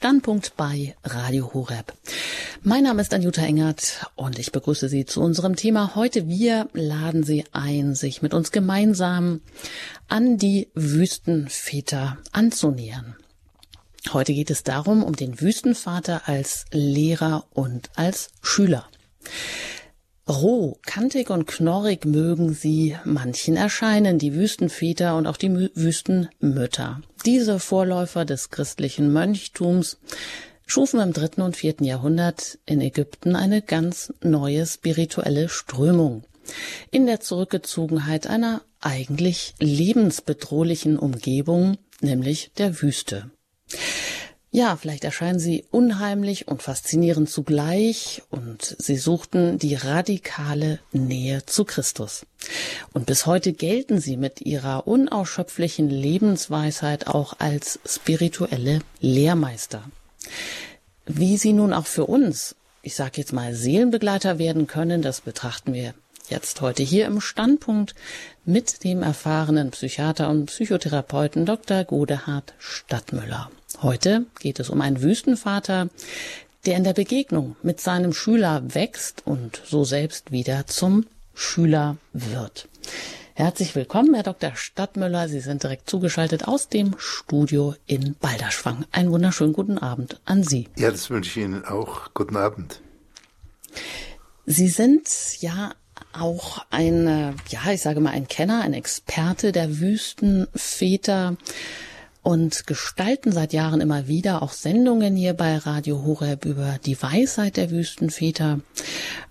Standpunkt bei Radio Horeb. Mein Name ist Anjuta Engert und ich begrüße Sie zu unserem Thema heute. Wir laden Sie ein, sich mit uns gemeinsam an die Wüstenväter anzunähern. Heute geht es darum, um den Wüstenvater als Lehrer und als Schüler. Roh, kantig und knorrig mögen sie manchen erscheinen, die Wüstenväter und auch die Wüstenmütter. Diese Vorläufer des christlichen Mönchtums schufen im dritten und vierten Jahrhundert in Ägypten eine ganz neue spirituelle Strömung. In der Zurückgezogenheit einer eigentlich lebensbedrohlichen Umgebung, nämlich der Wüste. Ja, vielleicht erscheinen sie unheimlich und faszinierend zugleich und sie suchten die radikale Nähe zu Christus. Und bis heute gelten sie mit ihrer unausschöpflichen Lebensweisheit auch als spirituelle Lehrmeister. Wie sie nun auch für uns, ich sage jetzt mal, Seelenbegleiter werden können, das betrachten wir jetzt heute hier im Standpunkt mit dem erfahrenen Psychiater und Psychotherapeuten Dr. Godehard Stadtmüller. Heute geht es um einen Wüstenvater, der in der Begegnung mit seinem Schüler wächst und so selbst wieder zum Schüler wird. Herzlich willkommen, Herr Dr. Stadtmüller. Sie sind direkt zugeschaltet aus dem Studio in Balderschwang. Einen wunderschönen guten Abend an Sie. Ja, das wünsche ich Ihnen auch. Guten Abend. Sie sind ja auch ein, ja, ich sage mal, ein Kenner, ein Experte der Wüstenväter und gestalten seit Jahren immer wieder auch Sendungen hier bei Radio Horeb über die Weisheit der Wüstenväter.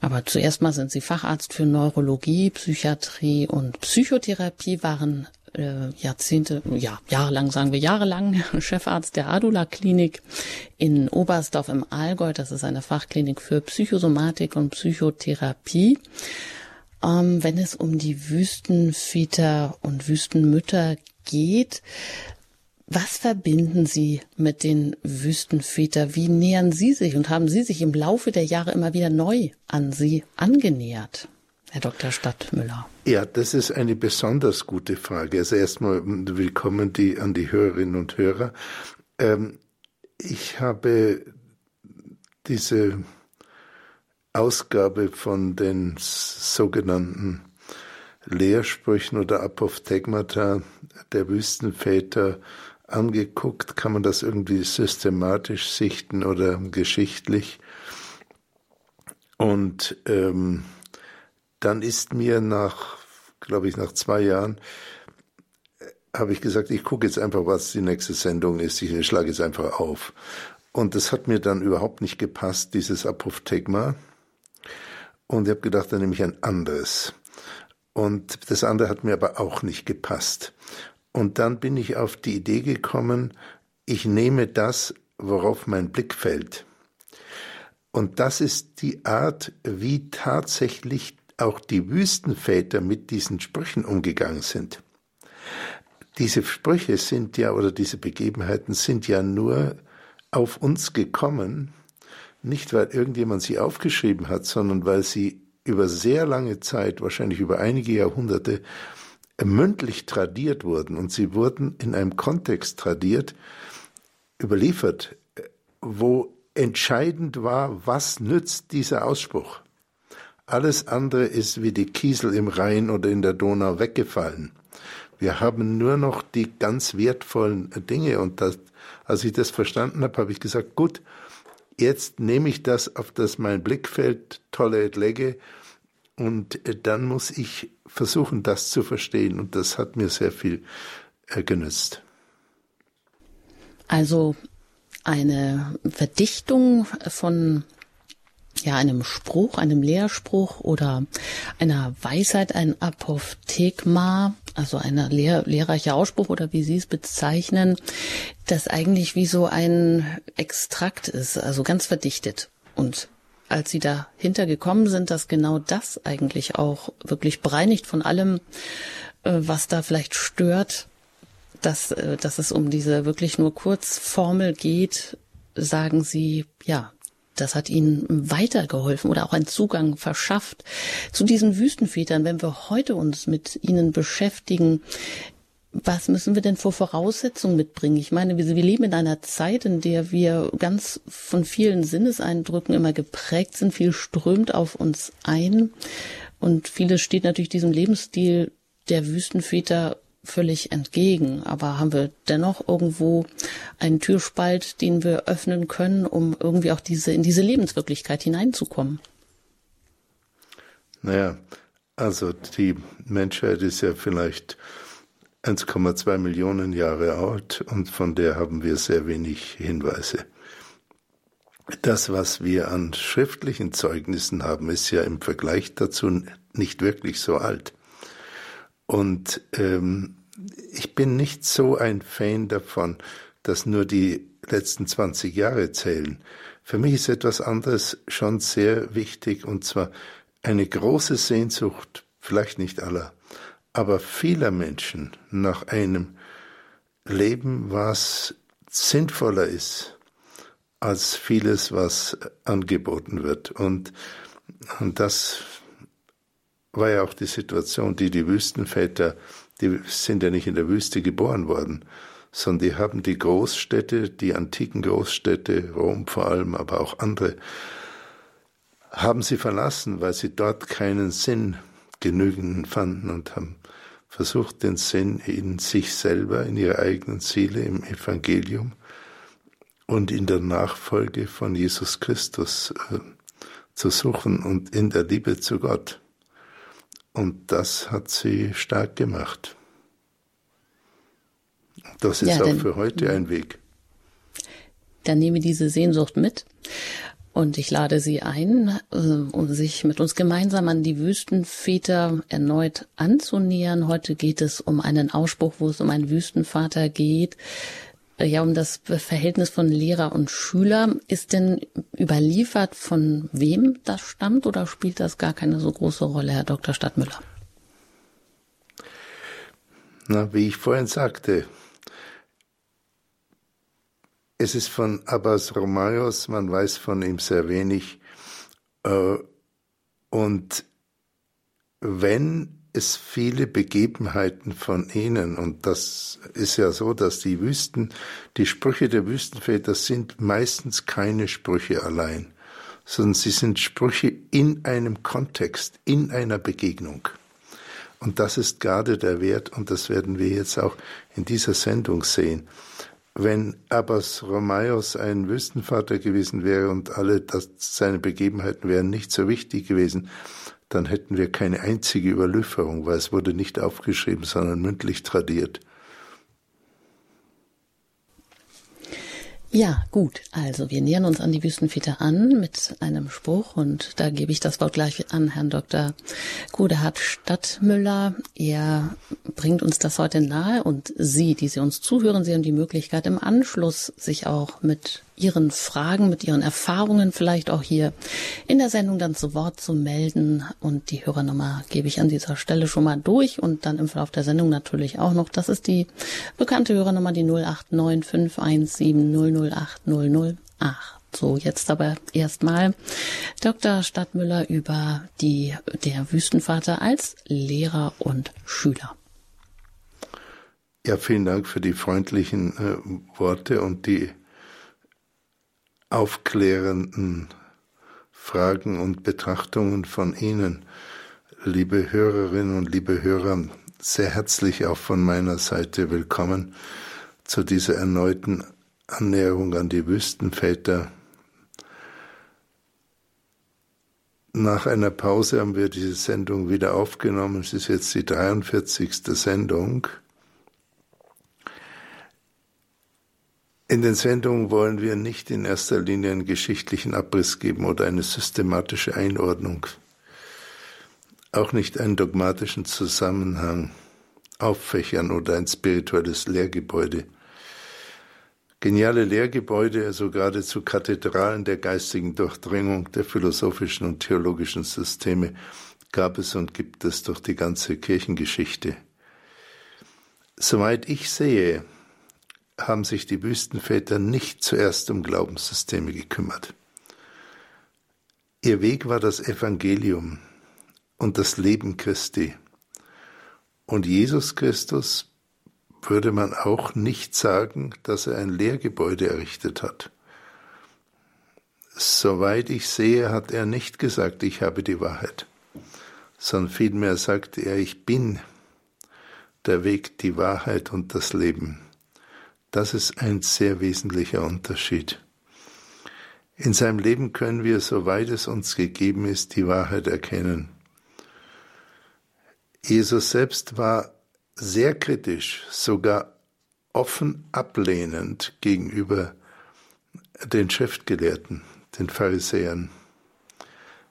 Aber zuerst mal sind sie Facharzt für Neurologie, Psychiatrie und Psychotherapie, waren äh, Jahrzehnte, ja, jahrelang, sagen wir jahrelang, Chefarzt der Adula Klinik in Oberstdorf im Allgäu. Das ist eine Fachklinik für Psychosomatik und Psychotherapie. Ähm, wenn es um die Wüstenväter und Wüstenmütter geht, was verbinden Sie mit den Wüstenväter? Wie nähern Sie sich und haben Sie sich im Laufe der Jahre immer wieder neu an Sie angenähert? Herr Dr. Stadtmüller. Ja, das ist eine besonders gute Frage. Also erstmal willkommen die, an die Hörerinnen und Hörer. Ähm, ich habe diese Ausgabe von den sogenannten Lehrsprüchen oder Apophthegmata der Wüstenväter angeguckt, kann man das irgendwie systematisch sichten oder geschichtlich. Und ähm, dann ist mir nach, glaube ich, nach zwei Jahren, äh, habe ich gesagt, ich gucke jetzt einfach, was die nächste Sendung ist. Ich schlage jetzt einfach auf. Und das hat mir dann überhaupt nicht gepasst, dieses Apophthegma. Und ich habe gedacht, dann nehme ich ein anderes. Und das andere hat mir aber auch nicht gepasst. Und dann bin ich auf die Idee gekommen, ich nehme das, worauf mein Blick fällt. Und das ist die Art, wie tatsächlich auch die Wüstenväter mit diesen Sprüchen umgegangen sind. Diese Sprüche sind ja, oder diese Begebenheiten sind ja nur auf uns gekommen, nicht weil irgendjemand sie aufgeschrieben hat, sondern weil sie über sehr lange Zeit, wahrscheinlich über einige Jahrhunderte, mündlich tradiert wurden und sie wurden in einem Kontext tradiert, überliefert, wo entscheidend war, was nützt dieser Ausspruch. Alles andere ist wie die Kiesel im Rhein oder in der Donau weggefallen. Wir haben nur noch die ganz wertvollen Dinge und das, als ich das verstanden habe, habe ich gesagt, gut, jetzt nehme ich das, auf das mein Blick fällt, tolle lege und äh, dann muss ich versuchen, das zu verstehen. Und das hat mir sehr viel äh, genützt. Also eine Verdichtung von ja, einem Spruch, einem Lehrspruch oder einer Weisheit, ein Apophthegma, also ein lehr lehrreicher Ausspruch oder wie Sie es bezeichnen, das eigentlich wie so ein Extrakt ist, also ganz verdichtet und als sie dahinter gekommen sind, dass genau das eigentlich auch wirklich bereinigt von allem, äh, was da vielleicht stört, dass, äh, dass es um diese wirklich nur Kurzformel geht, sagen sie, ja, das hat ihnen weitergeholfen oder auch einen Zugang verschafft zu diesen Wüstenvätern. Wenn wir heute uns mit ihnen beschäftigen, was müssen wir denn vor Voraussetzungen mitbringen? Ich meine, wir, wir, leben in einer Zeit, in der wir ganz von vielen Sinneseindrücken immer geprägt sind. Viel strömt auf uns ein. Und vieles steht natürlich diesem Lebensstil der Wüstenväter völlig entgegen. Aber haben wir dennoch irgendwo einen Türspalt, den wir öffnen können, um irgendwie auch diese, in diese Lebenswirklichkeit hineinzukommen? Naja, also die Menschheit ist ja vielleicht 1,2 Millionen Jahre alt und von der haben wir sehr wenig Hinweise. Das, was wir an schriftlichen Zeugnissen haben, ist ja im Vergleich dazu nicht wirklich so alt. Und ähm, ich bin nicht so ein Fan davon, dass nur die letzten 20 Jahre zählen. Für mich ist etwas anderes schon sehr wichtig, und zwar eine große Sehnsucht, vielleicht nicht aller, aber vieler Menschen nach einem Leben, was sinnvoller ist als vieles, was angeboten wird. Und, und das war ja auch die Situation, die die Wüstenväter, die sind ja nicht in der Wüste geboren worden, sondern die haben die Großstädte, die antiken Großstädte, Rom vor allem, aber auch andere, haben sie verlassen, weil sie dort keinen Sinn genügend fanden und haben versucht, den Sinn in sich selber, in ihrer eigenen Seele, im Evangelium und in der Nachfolge von Jesus Christus äh, zu suchen und in der Liebe zu Gott. Und das hat sie stark gemacht. Das ist ja, auch für heute ein Weg. Dann nehme diese Sehnsucht mit und ich lade Sie ein, äh, um sich mit uns gemeinsam an die Wüstenväter erneut anzunähern. Heute geht es um einen Ausspruch, wo es um einen Wüstenvater geht. Äh, ja, um das Verhältnis von Lehrer und Schüler. Ist denn überliefert, von wem das stammt oder spielt das gar keine so große Rolle, Herr Dr. Stadtmüller? Na, wie ich vorhin sagte, es ist von Abbas Romayos, man weiß von ihm sehr wenig. Äh, und wenn es viele Begebenheiten von ihnen, und das ist ja so, dass die Wüsten, die Sprüche der Wüstenväter sind meistens keine Sprüche allein, sondern sie sind Sprüche in einem Kontext, in einer Begegnung. Und das ist gerade der Wert, und das werden wir jetzt auch in dieser Sendung sehen. Wenn Abbas Romaios ein Wüstenvater gewesen wäre und alle das, seine Begebenheiten wären nicht so wichtig gewesen, dann hätten wir keine einzige Überlieferung, weil es wurde nicht aufgeschrieben, sondern mündlich tradiert. Ja, gut. Also wir nähern uns an die Wüstenväter an mit einem Spruch und da gebe ich das Wort gleich an Herrn Dr. Godehard Stadtmüller. Er bringt uns das heute nahe und Sie, die Sie uns zuhören, Sie haben die Möglichkeit im Anschluss sich auch mit Ihren Fragen, mit Ihren Erfahrungen vielleicht auch hier in der Sendung dann zu Wort zu melden. Und die Hörernummer gebe ich an dieser Stelle schon mal durch und dann im Verlauf der Sendung natürlich auch noch. Das ist die bekannte Hörernummer, die 089 517 008 008. So, jetzt aber erstmal Dr. Stadtmüller über die, der Wüstenvater als Lehrer und Schüler. Ja, vielen Dank für die freundlichen äh, Worte und die aufklärenden Fragen und Betrachtungen von Ihnen, liebe Hörerinnen und liebe Hörer, sehr herzlich auch von meiner Seite willkommen zu dieser erneuten Annäherung an die Wüstenväter. Nach einer Pause haben wir diese Sendung wieder aufgenommen. Es ist jetzt die 43. Sendung. In den Sendungen wollen wir nicht in erster Linie einen geschichtlichen Abriss geben oder eine systematische Einordnung, auch nicht einen dogmatischen Zusammenhang auffächern oder ein spirituelles Lehrgebäude. Geniale Lehrgebäude, also geradezu Kathedralen der geistigen Durchdringung der philosophischen und theologischen Systeme gab es und gibt es durch die ganze Kirchengeschichte. Soweit ich sehe, haben sich die Wüstenväter nicht zuerst um Glaubenssysteme gekümmert. Ihr Weg war das Evangelium und das Leben Christi. Und Jesus Christus würde man auch nicht sagen, dass er ein Lehrgebäude errichtet hat. Soweit ich sehe, hat er nicht gesagt, ich habe die Wahrheit, sondern vielmehr sagte er, ich bin der Weg, die Wahrheit und das Leben. Das ist ein sehr wesentlicher Unterschied. In seinem Leben können wir, soweit es uns gegeben ist, die Wahrheit erkennen. Jesus selbst war sehr kritisch, sogar offen ablehnend gegenüber den Schriftgelehrten, den Pharisäern.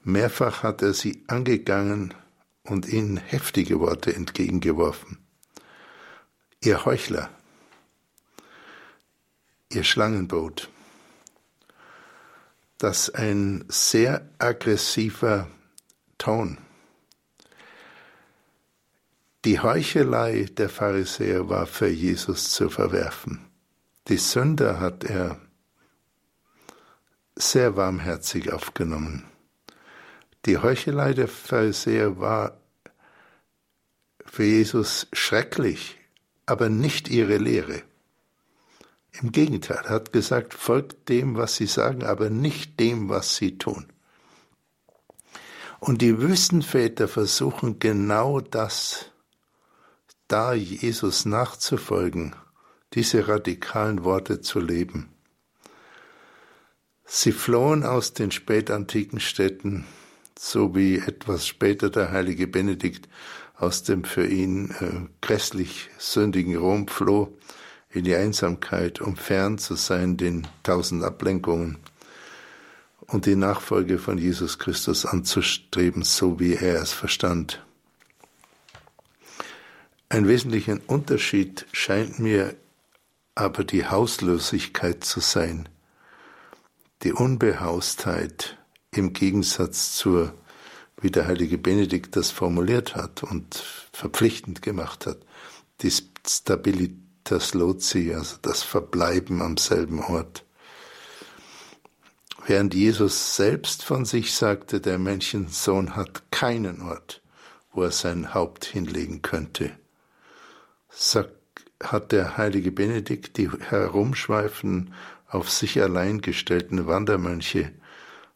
Mehrfach hat er sie angegangen und ihnen heftige Worte entgegengeworfen. Ihr Heuchler, ihr Schlangenboot, das ein sehr aggressiver Ton die Heuchelei der Pharisäer war für Jesus zu verwerfen. Die Sünder hat er sehr warmherzig aufgenommen. Die Heuchelei der Pharisäer war für Jesus schrecklich, aber nicht ihre Lehre. Im Gegenteil, er hat gesagt, folgt dem, was sie sagen, aber nicht dem, was sie tun. Und die Wüstenväter versuchen genau das da Jesus nachzufolgen, diese radikalen Worte zu leben. Sie flohen aus den spätantiken Städten, so wie etwas später der heilige Benedikt aus dem für ihn äh, grässlich sündigen Rom floh in die Einsamkeit, um fern zu sein den tausend Ablenkungen und die Nachfolge von Jesus Christus anzustreben, so wie er es verstand. Ein wesentlicher Unterschied scheint mir aber die Hauslosigkeit zu sein, die Unbehaustheit im Gegensatz zur, wie der heilige Benedikt das formuliert hat und verpflichtend gemacht hat, die Stabilitas Loci, also das Verbleiben am selben Ort. Während Jesus selbst von sich sagte, der Menschensohn hat keinen Ort, wo er sein Haupt hinlegen könnte hat der heilige Benedikt die herumschweifen, auf sich allein gestellten Wandermönche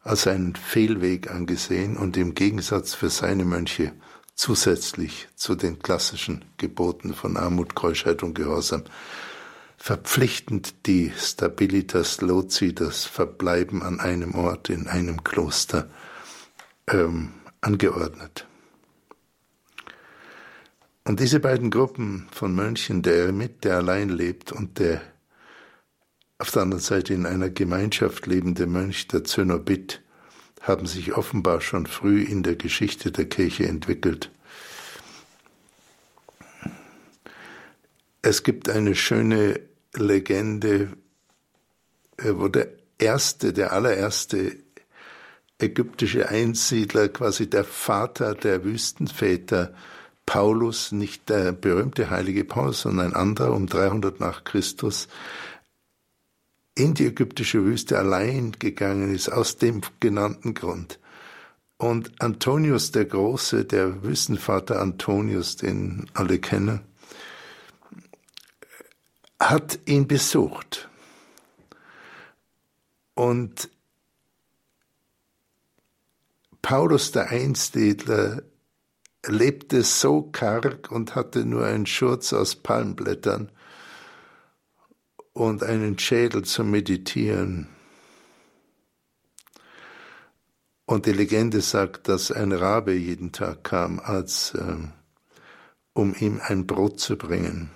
als einen Fehlweg angesehen und im Gegensatz für seine Mönche zusätzlich zu den klassischen Geboten von Armut, Keuschheit und Gehorsam verpflichtend die Stabilitas Loci, das Verbleiben an einem Ort in einem Kloster, ähm, angeordnet. Und diese beiden Gruppen von Mönchen, der Eremit, der allein lebt, und der auf der anderen Seite in einer Gemeinschaft lebende Mönch, der Zönobit, haben sich offenbar schon früh in der Geschichte der Kirche entwickelt. Es gibt eine schöne Legende, äh, wo der erste, der allererste ägyptische Einsiedler, quasi der Vater der Wüstenväter, Paulus, nicht der berühmte heilige Paulus, sondern ein anderer um 300 nach Christus, in die ägyptische Wüste allein gegangen ist, aus dem genannten Grund. Und Antonius der Große, der Wüstenvater Antonius, den alle kennen, hat ihn besucht. Und Paulus der Einstedler lebte so karg und hatte nur einen Schurz aus Palmblättern und einen Schädel zum Meditieren. Und die Legende sagt, dass ein Rabe jeden Tag kam, als äh, um ihm ein Brot zu bringen.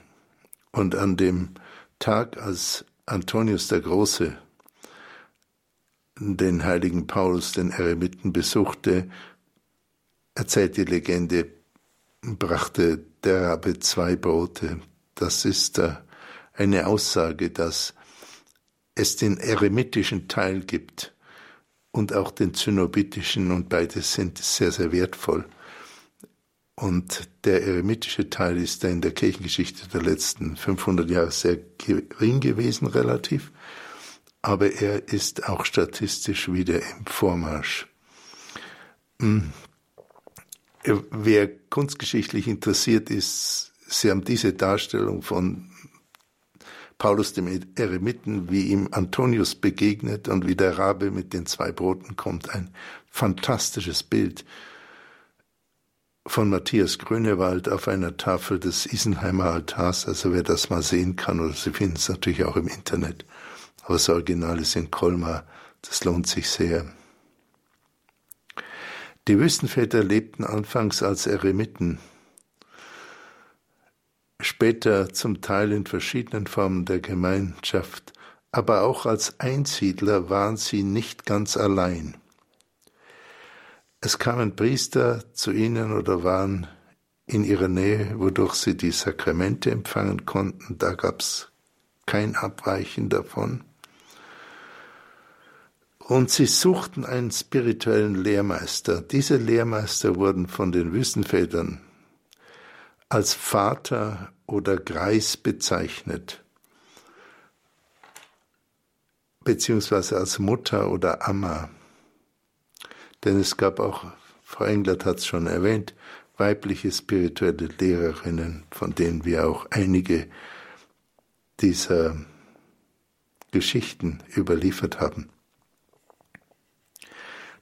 Und an dem Tag, als Antonius der Große den heiligen Paulus, den Eremiten, besuchte, erzählt die Legende, brachte der Rabe zwei Brote. Das ist äh, eine Aussage, dass es den eremitischen Teil gibt und auch den zynobitischen und beides sind sehr, sehr wertvoll. Und der eremitische Teil ist in der Kirchengeschichte der letzten 500 Jahre sehr gering gewesen relativ, aber er ist auch statistisch wieder im Vormarsch. Hm. Wer kunstgeschichtlich interessiert ist, Sie haben diese Darstellung von Paulus dem Eremiten, wie ihm Antonius begegnet und wie der Rabe mit den zwei Broten kommt. Ein fantastisches Bild von Matthias Grönewald auf einer Tafel des Isenheimer Altars. Also wer das mal sehen kann, oder Sie finden es natürlich auch im Internet. Aber das Original ist in Colmar. Das lohnt sich sehr. Die Wüstenväter lebten anfangs als Eremiten später zum Teil in verschiedenen Formen der Gemeinschaft, aber auch als Einsiedler waren sie nicht ganz allein. Es kamen Priester zu ihnen oder waren in ihrer Nähe, wodurch sie die Sakramente empfangen konnten, da gab es kein Abweichen davon. Und sie suchten einen spirituellen Lehrmeister. Diese Lehrmeister wurden von den Wüstenvätern als Vater oder Greis bezeichnet, beziehungsweise als Mutter oder Amma. Denn es gab auch, Frau Englert hat es schon erwähnt, weibliche spirituelle Lehrerinnen, von denen wir auch einige dieser Geschichten überliefert haben.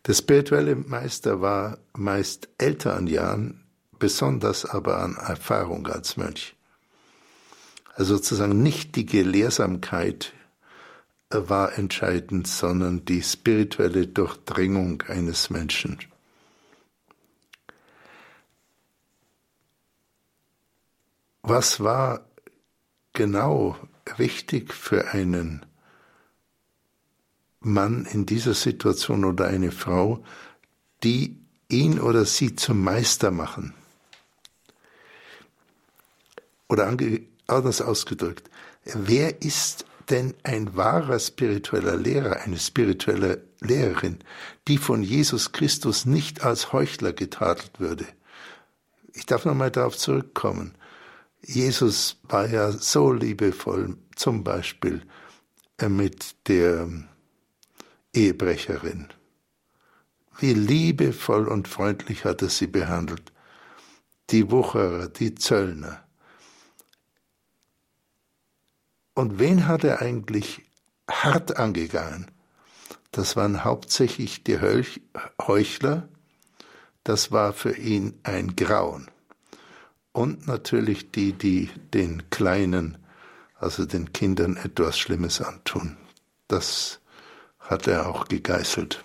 Der spirituelle Meister war meist älter an Jahren, besonders aber an Erfahrung als Mönch. Also sozusagen nicht die Gelehrsamkeit war entscheidend, sondern die spirituelle Durchdringung eines Menschen. Was war genau wichtig für einen Mann in dieser Situation oder eine Frau, die ihn oder sie zum Meister machen? Oder anders ausgedrückt, wer ist denn ein wahrer spiritueller Lehrer, eine spirituelle Lehrerin, die von Jesus Christus nicht als Heuchler getadelt würde? Ich darf nochmal darauf zurückkommen. Jesus war ja so liebevoll, zum Beispiel äh, mit der Ehebrecherin. Wie liebevoll und freundlich hat er sie behandelt. Die Wucherer, die Zöllner. Und wen hat er eigentlich hart angegangen? Das waren hauptsächlich die Heuchler. Das war für ihn ein Grauen. Und natürlich die, die den Kleinen, also den Kindern etwas Schlimmes antun. Das hat er auch gegeißelt.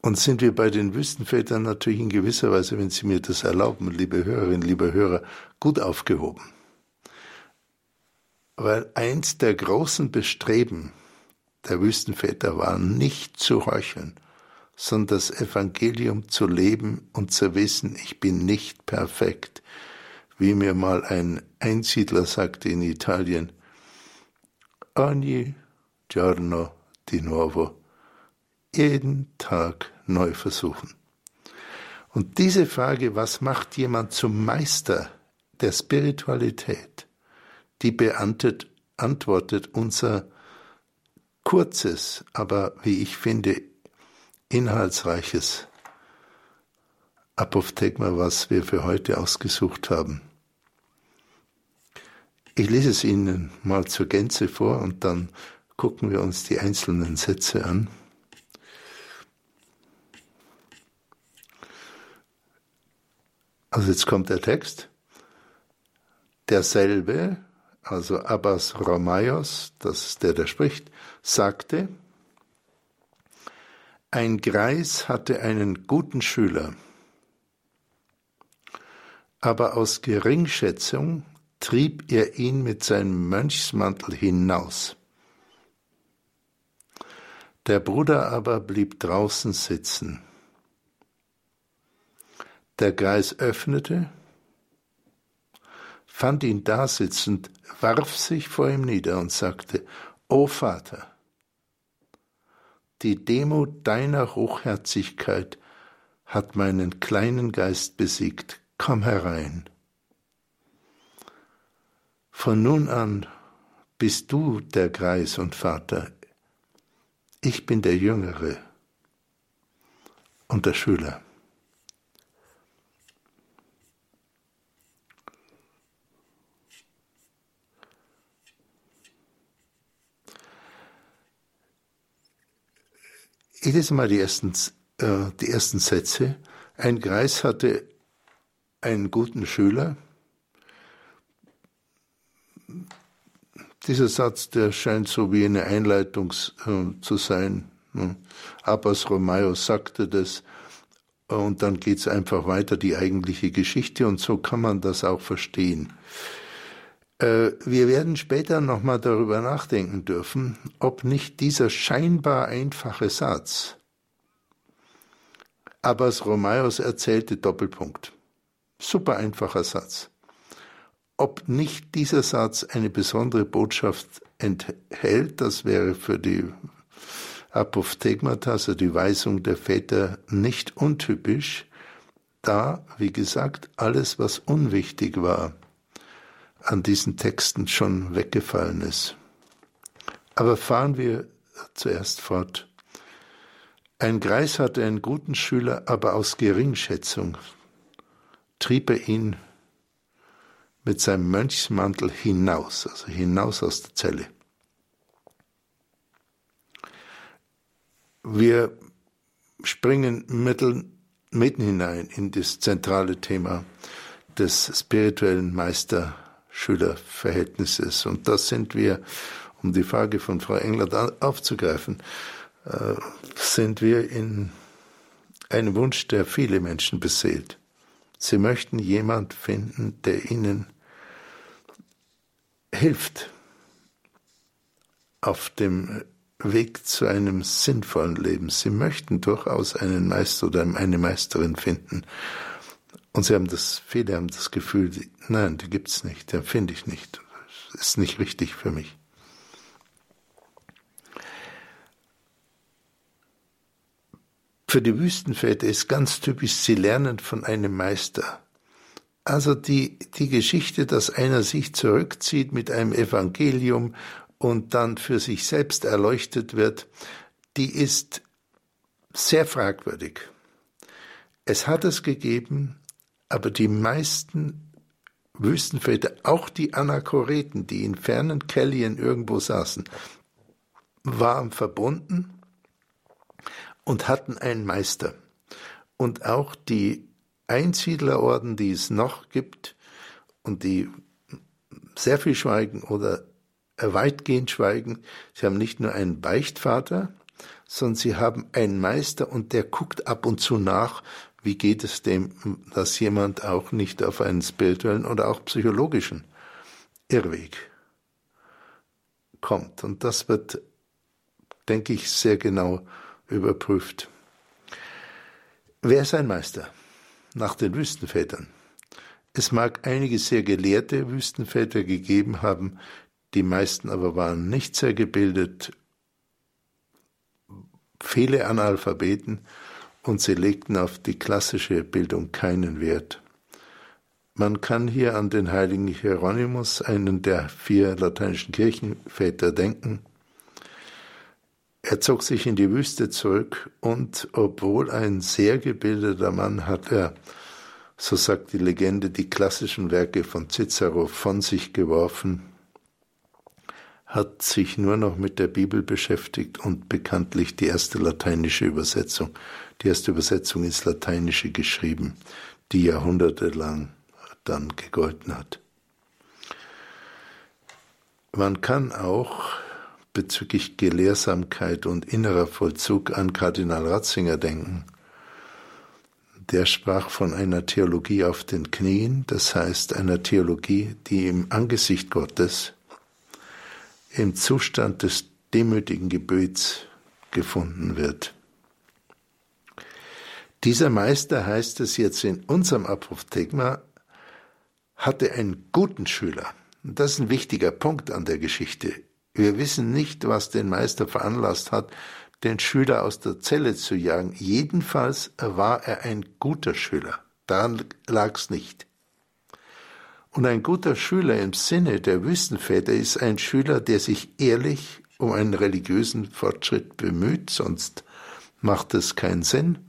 Und sind wir bei den Wüstenvätern natürlich in gewisser Weise, wenn Sie mir das erlauben, liebe Hörerinnen, liebe Hörer, gut aufgehoben weil eins der großen Bestreben der Wüstenväter war, nicht zu heucheln, sondern das Evangelium zu leben und zu wissen, ich bin nicht perfekt. Wie mir mal ein Einsiedler sagte in Italien, ogni giorno di nuovo, jeden Tag neu versuchen. Und diese Frage, was macht jemand zum Meister der Spiritualität, die beantwortet unser kurzes, aber wie ich finde, inhaltsreiches Apophthegma, was wir für heute ausgesucht haben. Ich lese es Ihnen mal zur Gänze vor und dann gucken wir uns die einzelnen Sätze an. Also jetzt kommt der Text. Derselbe, also Abbas Romaios, das ist der, der spricht, sagte, ein Greis hatte einen guten Schüler, aber aus Geringschätzung trieb er ihn mit seinem Mönchsmantel hinaus. Der Bruder aber blieb draußen sitzen. Der Greis öffnete, fand ihn da sitzend, warf sich vor ihm nieder und sagte, O Vater, die Demut deiner Hochherzigkeit hat meinen kleinen Geist besiegt, komm herein. Von nun an bist du der Greis und Vater, ich bin der Jüngere und der Schüler. Ich lese mal die ersten, äh, die ersten Sätze. Ein Greis hatte einen guten Schüler. Dieser Satz, der scheint so wie eine Einleitung äh, zu sein. Ne? Abbas Romeo sagte das und dann geht es einfach weiter, die eigentliche Geschichte und so kann man das auch verstehen. Äh, wir werden später nochmal darüber nachdenken dürfen, ob nicht dieser scheinbar einfache Satz Abbas Romeos erzählte Doppelpunkt. Super einfacher Satz. Ob nicht dieser Satz eine besondere Botschaft enthält, das wäre für die Apophthegmata, also die Weisung der Väter, nicht untypisch, da, wie gesagt, alles, was unwichtig war, an diesen Texten schon weggefallen ist. Aber fahren wir zuerst fort. Ein Greis hatte einen guten Schüler, aber aus Geringschätzung trieb er ihn mit seinem Mönchsmantel hinaus, also hinaus aus der Zelle. Wir springen mitten hinein in das zentrale Thema des spirituellen Meister-Schüler-Verhältnisses. Und das sind wir, um die Frage von Frau Engler aufzugreifen, äh, sind wir in einem Wunsch, der viele Menschen beseelt. Sie möchten jemand finden, der ihnen hilft auf dem Weg zu einem sinnvollen Leben. Sie möchten durchaus einen Meister oder eine Meisterin finden. Und sie haben das, viele haben das Gefühl, nein, die gibt's nicht, den finde ich nicht. Das ist nicht richtig für mich. Für die Wüstenväter ist ganz typisch, sie lernen von einem Meister. Also die, die Geschichte, dass einer sich zurückzieht mit einem Evangelium und dann für sich selbst erleuchtet wird, die ist sehr fragwürdig. Es hat es gegeben, aber die meisten Wüstenväter, auch die Anachoreten, die in fernen Kellien irgendwo saßen, waren verbunden und hatten einen Meister. Und auch die Einsiedlerorden, die es noch gibt und die sehr viel schweigen oder weitgehend schweigen. Sie haben nicht nur einen Beichtvater, sondern sie haben einen Meister und der guckt ab und zu nach, wie geht es dem, dass jemand auch nicht auf einen spirituellen oder auch psychologischen Irrweg kommt. Und das wird, denke ich, sehr genau überprüft. Wer ist ein Meister? Nach den Wüstenvätern. Es mag einige sehr gelehrte Wüstenväter gegeben haben, die meisten aber waren nicht sehr gebildet, viele Analphabeten und sie legten auf die klassische Bildung keinen Wert. Man kann hier an den heiligen Hieronymus, einen der vier lateinischen Kirchenväter, denken. Er zog sich in die Wüste zurück und obwohl ein sehr gebildeter Mann hat er, so sagt die Legende, die klassischen Werke von Cicero von sich geworfen hat sich nur noch mit der Bibel beschäftigt und bekanntlich die erste lateinische Übersetzung. Die erste Übersetzung ins Lateinische geschrieben, die jahrhundertelang dann gegolten hat. Man kann auch bezüglich Gelehrsamkeit und innerer Vollzug an Kardinal Ratzinger denken. Der sprach von einer Theologie auf den Knien, das heißt einer Theologie, die im Angesicht Gottes im Zustand des demütigen Gebets gefunden wird. Dieser Meister, heißt es jetzt in unserem Apophthegma, hatte einen guten Schüler. Und das ist ein wichtiger Punkt an der Geschichte. Wir wissen nicht, was den Meister veranlasst hat, den Schüler aus der Zelle zu jagen. Jedenfalls war er ein guter Schüler. Daran lag es nicht. Und ein guter Schüler im Sinne der Wüstenväter ist ein Schüler, der sich ehrlich um einen religiösen Fortschritt bemüht, sonst macht es keinen Sinn,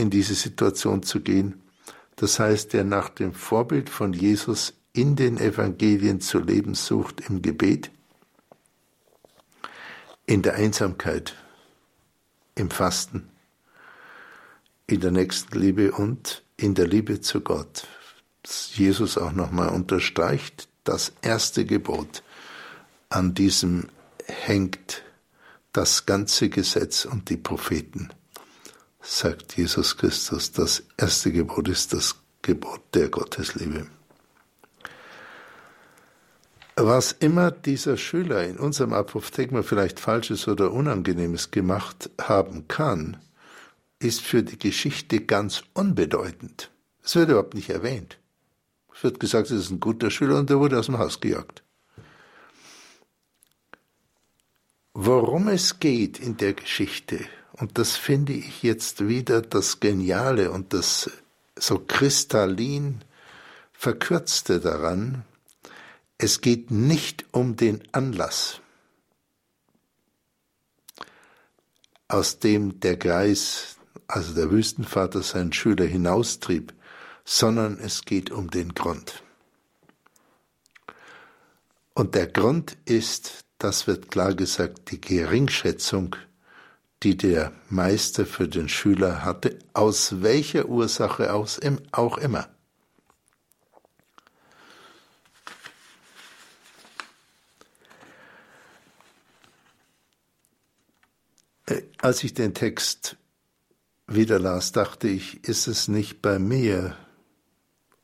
in diese Situation zu gehen. Das heißt, der nach dem Vorbild von Jesus in den Evangelien zu leben sucht im Gebet, in der Einsamkeit, im Fasten, in der Nächstenliebe und in der Liebe zu Gott. Jesus auch nochmal unterstreicht, das erste Gebot, an diesem hängt das ganze Gesetz und die Propheten, sagt Jesus Christus. Das erste Gebot ist das Gebot der Gottesliebe. Was immer dieser Schüler in unserem Apophthegma vielleicht Falsches oder Unangenehmes gemacht haben kann, ist für die Geschichte ganz unbedeutend. Es wird überhaupt nicht erwähnt. Es wird gesagt, es ist ein guter Schüler und der wurde aus dem Haus gejagt. Worum es geht in der Geschichte, und das finde ich jetzt wieder das Geniale und das so kristallin Verkürzte daran, es geht nicht um den Anlass, aus dem der Greis, also der Wüstenvater, seinen Schüler hinaustrieb, sondern es geht um den Grund. Und der Grund ist, das wird klar gesagt, die Geringschätzung, die der Meister für den Schüler hatte, aus welcher Ursache auch immer. Äh, als ich den Text wieder las, dachte ich, ist es nicht bei mir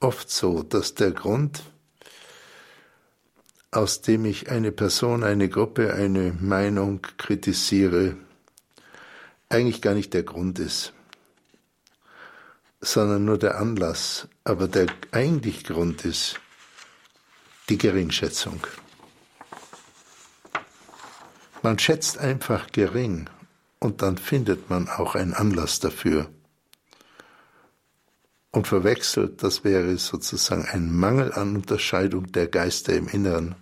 oft so, dass der Grund, aus dem ich eine Person, eine Gruppe, eine Meinung kritisiere, eigentlich gar nicht der Grund ist, sondern nur der Anlass. Aber der eigentlich Grund ist die Geringschätzung. Man schätzt einfach gering und dann findet man auch einen Anlass dafür. Und verwechselt, das wäre sozusagen ein Mangel an Unterscheidung der Geister im Inneren,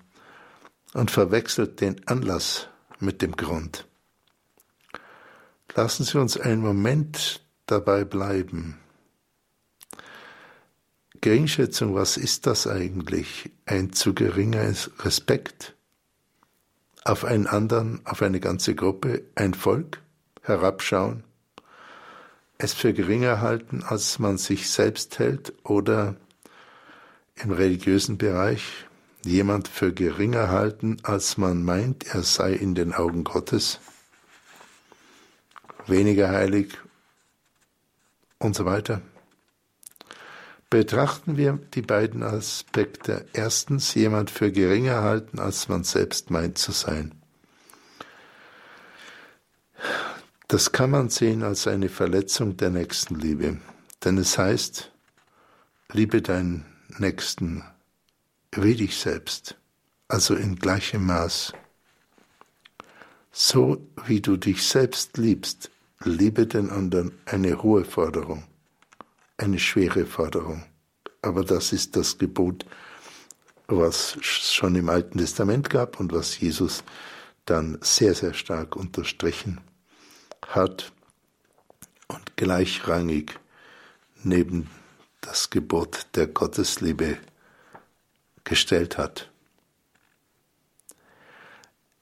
und verwechselt den Anlass mit dem Grund. Lassen Sie uns einen Moment dabei bleiben. Geringschätzung, was ist das eigentlich? Ein zu geringer Respekt auf einen anderen, auf eine ganze Gruppe, ein Volk? herabschauen, es für geringer halten, als man sich selbst hält oder im religiösen Bereich jemand für geringer halten, als man meint, er sei in den Augen Gottes, weniger heilig und so weiter. Betrachten wir die beiden Aspekte. Erstens, jemand für geringer halten, als man selbst meint zu sein. Das kann man sehen als eine Verletzung der Nächstenliebe, denn es heißt, liebe deinen Nächsten wie dich selbst, also in gleichem Maß. So wie du dich selbst liebst, liebe den anderen eine hohe Forderung, eine schwere Forderung. Aber das ist das Gebot, was schon im Alten Testament gab und was Jesus dann sehr, sehr stark unterstrichen hat und gleichrangig neben das Gebot der Gottesliebe gestellt hat.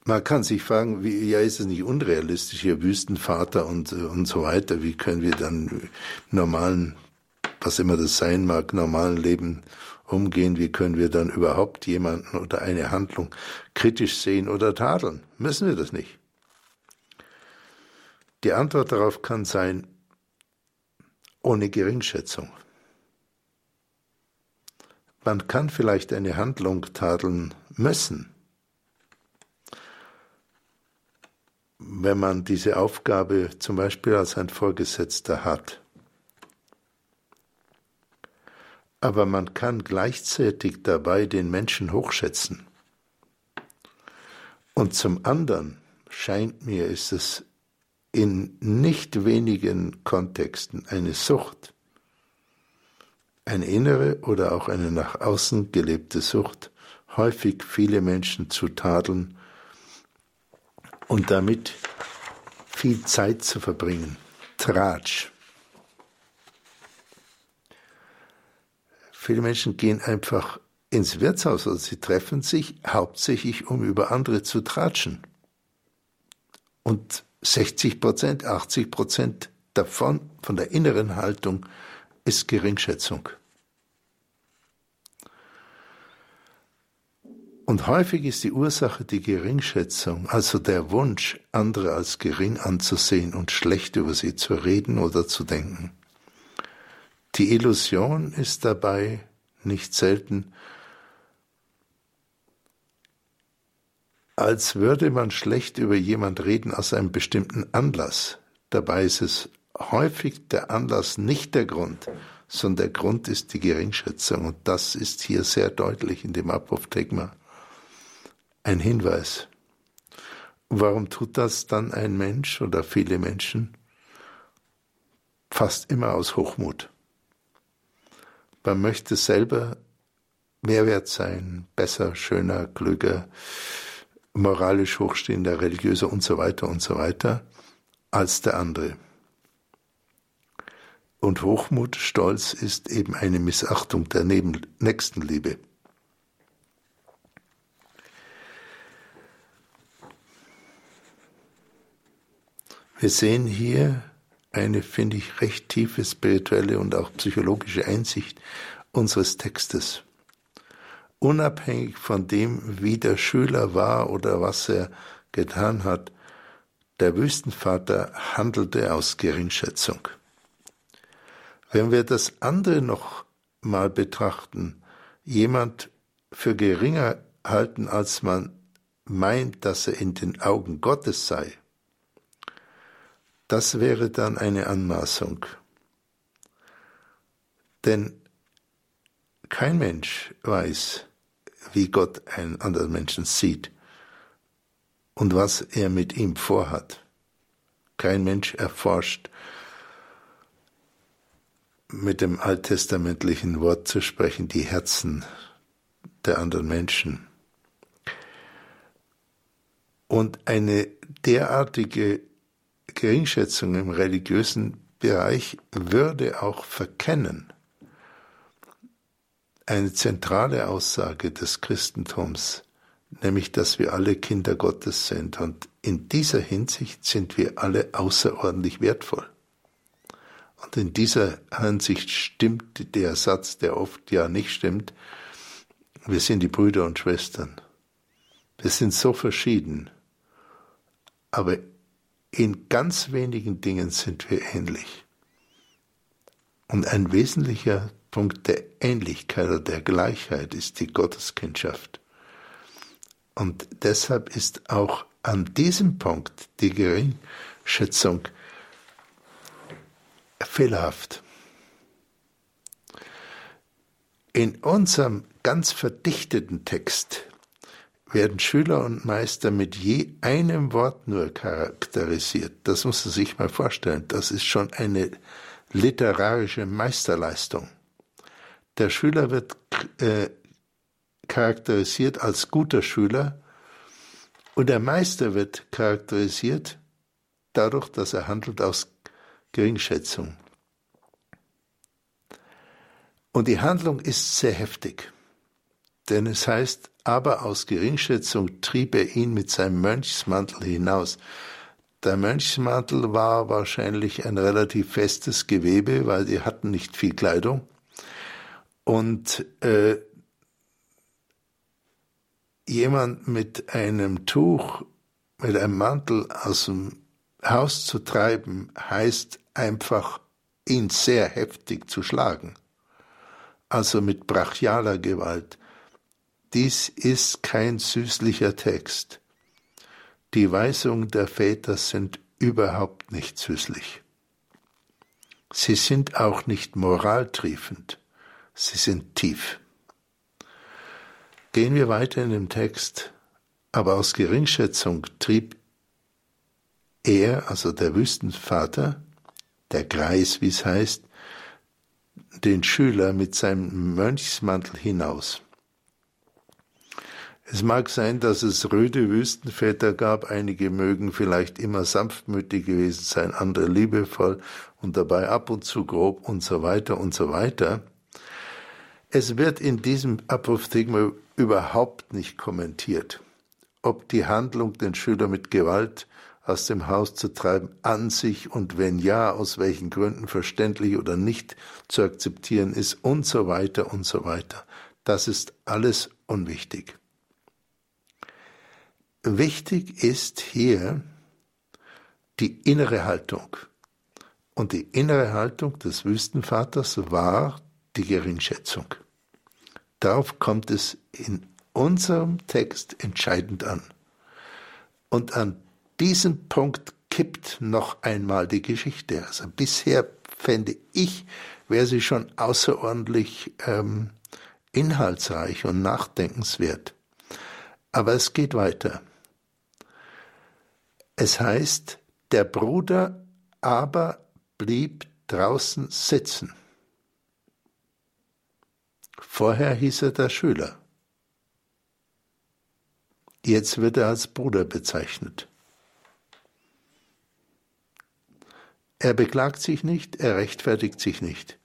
Man kann sich fragen, wie, ja, ist es nicht unrealistisch, hier Wüstenvater und, und so weiter, wie können wir dann normalen, was immer das sein mag, normalen Leben umgehen, wie können wir dann überhaupt jemanden oder eine Handlung kritisch sehen oder tadeln? Müssen wir das nicht. Die Antwort darauf kann sein, ohne Geringschätzung. Man kann vielleicht eine Handlung tadeln müssen, wenn man diese Aufgabe zum Beispiel als ein Vorgesetzter hat. Aber man kann gleichzeitig dabei den Menschen hochschätzen. Und zum anderen scheint mir, ist es in nicht wenigen Kontexten eine Sucht, eine innere oder auch eine nach außen gelebte Sucht, häufig viele Menschen zu tadeln und damit viel Zeit zu verbringen. Tratsch. Viele Menschen gehen einfach ins Wirtshaus oder sie treffen sich hauptsächlich, um über andere zu tratschen. Und 60 Prozent, 80 Prozent davon, von der inneren Haltung, ist Geringschätzung. Und häufig ist die Ursache die Geringschätzung, also der Wunsch, andere als gering anzusehen und schlecht über sie zu reden oder zu denken. Die Illusion ist dabei nicht selten, als würde man schlecht über jemand reden aus einem bestimmten Anlass. Dabei ist es häufig der Anlass nicht der Grund, sondern der Grund ist die Geringschätzung. Und das ist hier sehr deutlich in dem Apophthegma ein Hinweis. Warum tut das dann ein Mensch oder viele Menschen? Fast immer aus Hochmut. Man möchte selber Mehrwert sein, besser, schöner, klüger, moralisch hochstehender, religiöser und so weiter und so weiter als der andere. Und Hochmut, Stolz ist eben eine Missachtung der Nächstenliebe. Wir sehen hier eine, finde ich, recht tiefe spirituelle und auch psychologische Einsicht unseres Textes. Unabhängig von dem, wie der Schüler war oder was er getan hat, der Wüstenvater handelte aus Geringschätzung. Wenn wir das andere noch mal betrachten, jemand für geringer halten, als man meint, dass er in den Augen Gottes sei, das wäre dann eine Anmaßung. Denn kein Mensch weiß, wie Gott einen anderen Menschen sieht und was er mit ihm vorhat. Kein Mensch erforscht, mit dem alttestamentlichen Wort zu sprechen, die Herzen der anderen Menschen. Und eine derartige Geringschätzung im religiösen Bereich würde auch verkennen. Eine zentrale Aussage des Christentums, nämlich dass wir alle Kinder Gottes sind und in dieser Hinsicht sind wir alle außerordentlich wertvoll. Und in dieser Hinsicht stimmt der Satz, der oft ja nicht stimmt, wir sind die Brüder und Schwestern. Wir sind so verschieden, aber in ganz wenigen Dingen sind wir ähnlich. Und ein wesentlicher Punkt der Ähnlichkeit oder der Gleichheit ist die Gotteskindschaft. Und deshalb ist auch an diesem Punkt die Geringschätzung fehlerhaft. In unserem ganz verdichteten Text werden Schüler und Meister mit je einem Wort nur charakterisiert. Das muss man sich mal vorstellen. Das ist schon eine literarische Meisterleistung. Der Schüler wird äh, charakterisiert als guter Schüler und der Meister wird charakterisiert dadurch, dass er handelt aus Geringschätzung. Und die Handlung ist sehr heftig, denn es heißt, aber aus Geringschätzung trieb er ihn mit seinem Mönchsmantel hinaus. Der Mönchsmantel war wahrscheinlich ein relativ festes Gewebe, weil die hatten nicht viel Kleidung. Und äh, jemand mit einem Tuch, mit einem Mantel aus dem Haus zu treiben, heißt einfach, ihn sehr heftig zu schlagen. Also mit brachialer Gewalt. Dies ist kein süßlicher Text. Die Weisungen der Väter sind überhaupt nicht süßlich. Sie sind auch nicht moraltriefend, sie sind tief. Gehen wir weiter in dem Text, aber aus Geringschätzung trieb er, also der Wüstenvater, der Greis, wie es heißt, den Schüler mit seinem Mönchsmantel hinaus. Es mag sein, dass es röde Wüstenväter gab, einige mögen vielleicht immer sanftmütig gewesen sein, andere liebevoll und dabei ab und zu grob und so weiter und so weiter. Es wird in diesem Apophthegma überhaupt nicht kommentiert, ob die Handlung den Schüler mit Gewalt aus dem Haus zu treiben, an sich und wenn ja, aus welchen Gründen verständlich oder nicht zu akzeptieren ist und so weiter und so weiter. Das ist alles unwichtig. Wichtig ist hier die innere Haltung. Und die innere Haltung des Wüstenvaters war die Geringschätzung. Darauf kommt es in unserem Text entscheidend an. Und an diesem Punkt kippt noch einmal die Geschichte. Also bisher fände ich, wäre sie schon außerordentlich ähm, inhaltsreich und nachdenkenswert. Aber es geht weiter. Es heißt, der Bruder aber blieb draußen sitzen. Vorher hieß er der Schüler. Jetzt wird er als Bruder bezeichnet. Er beklagt sich nicht, er rechtfertigt sich nicht.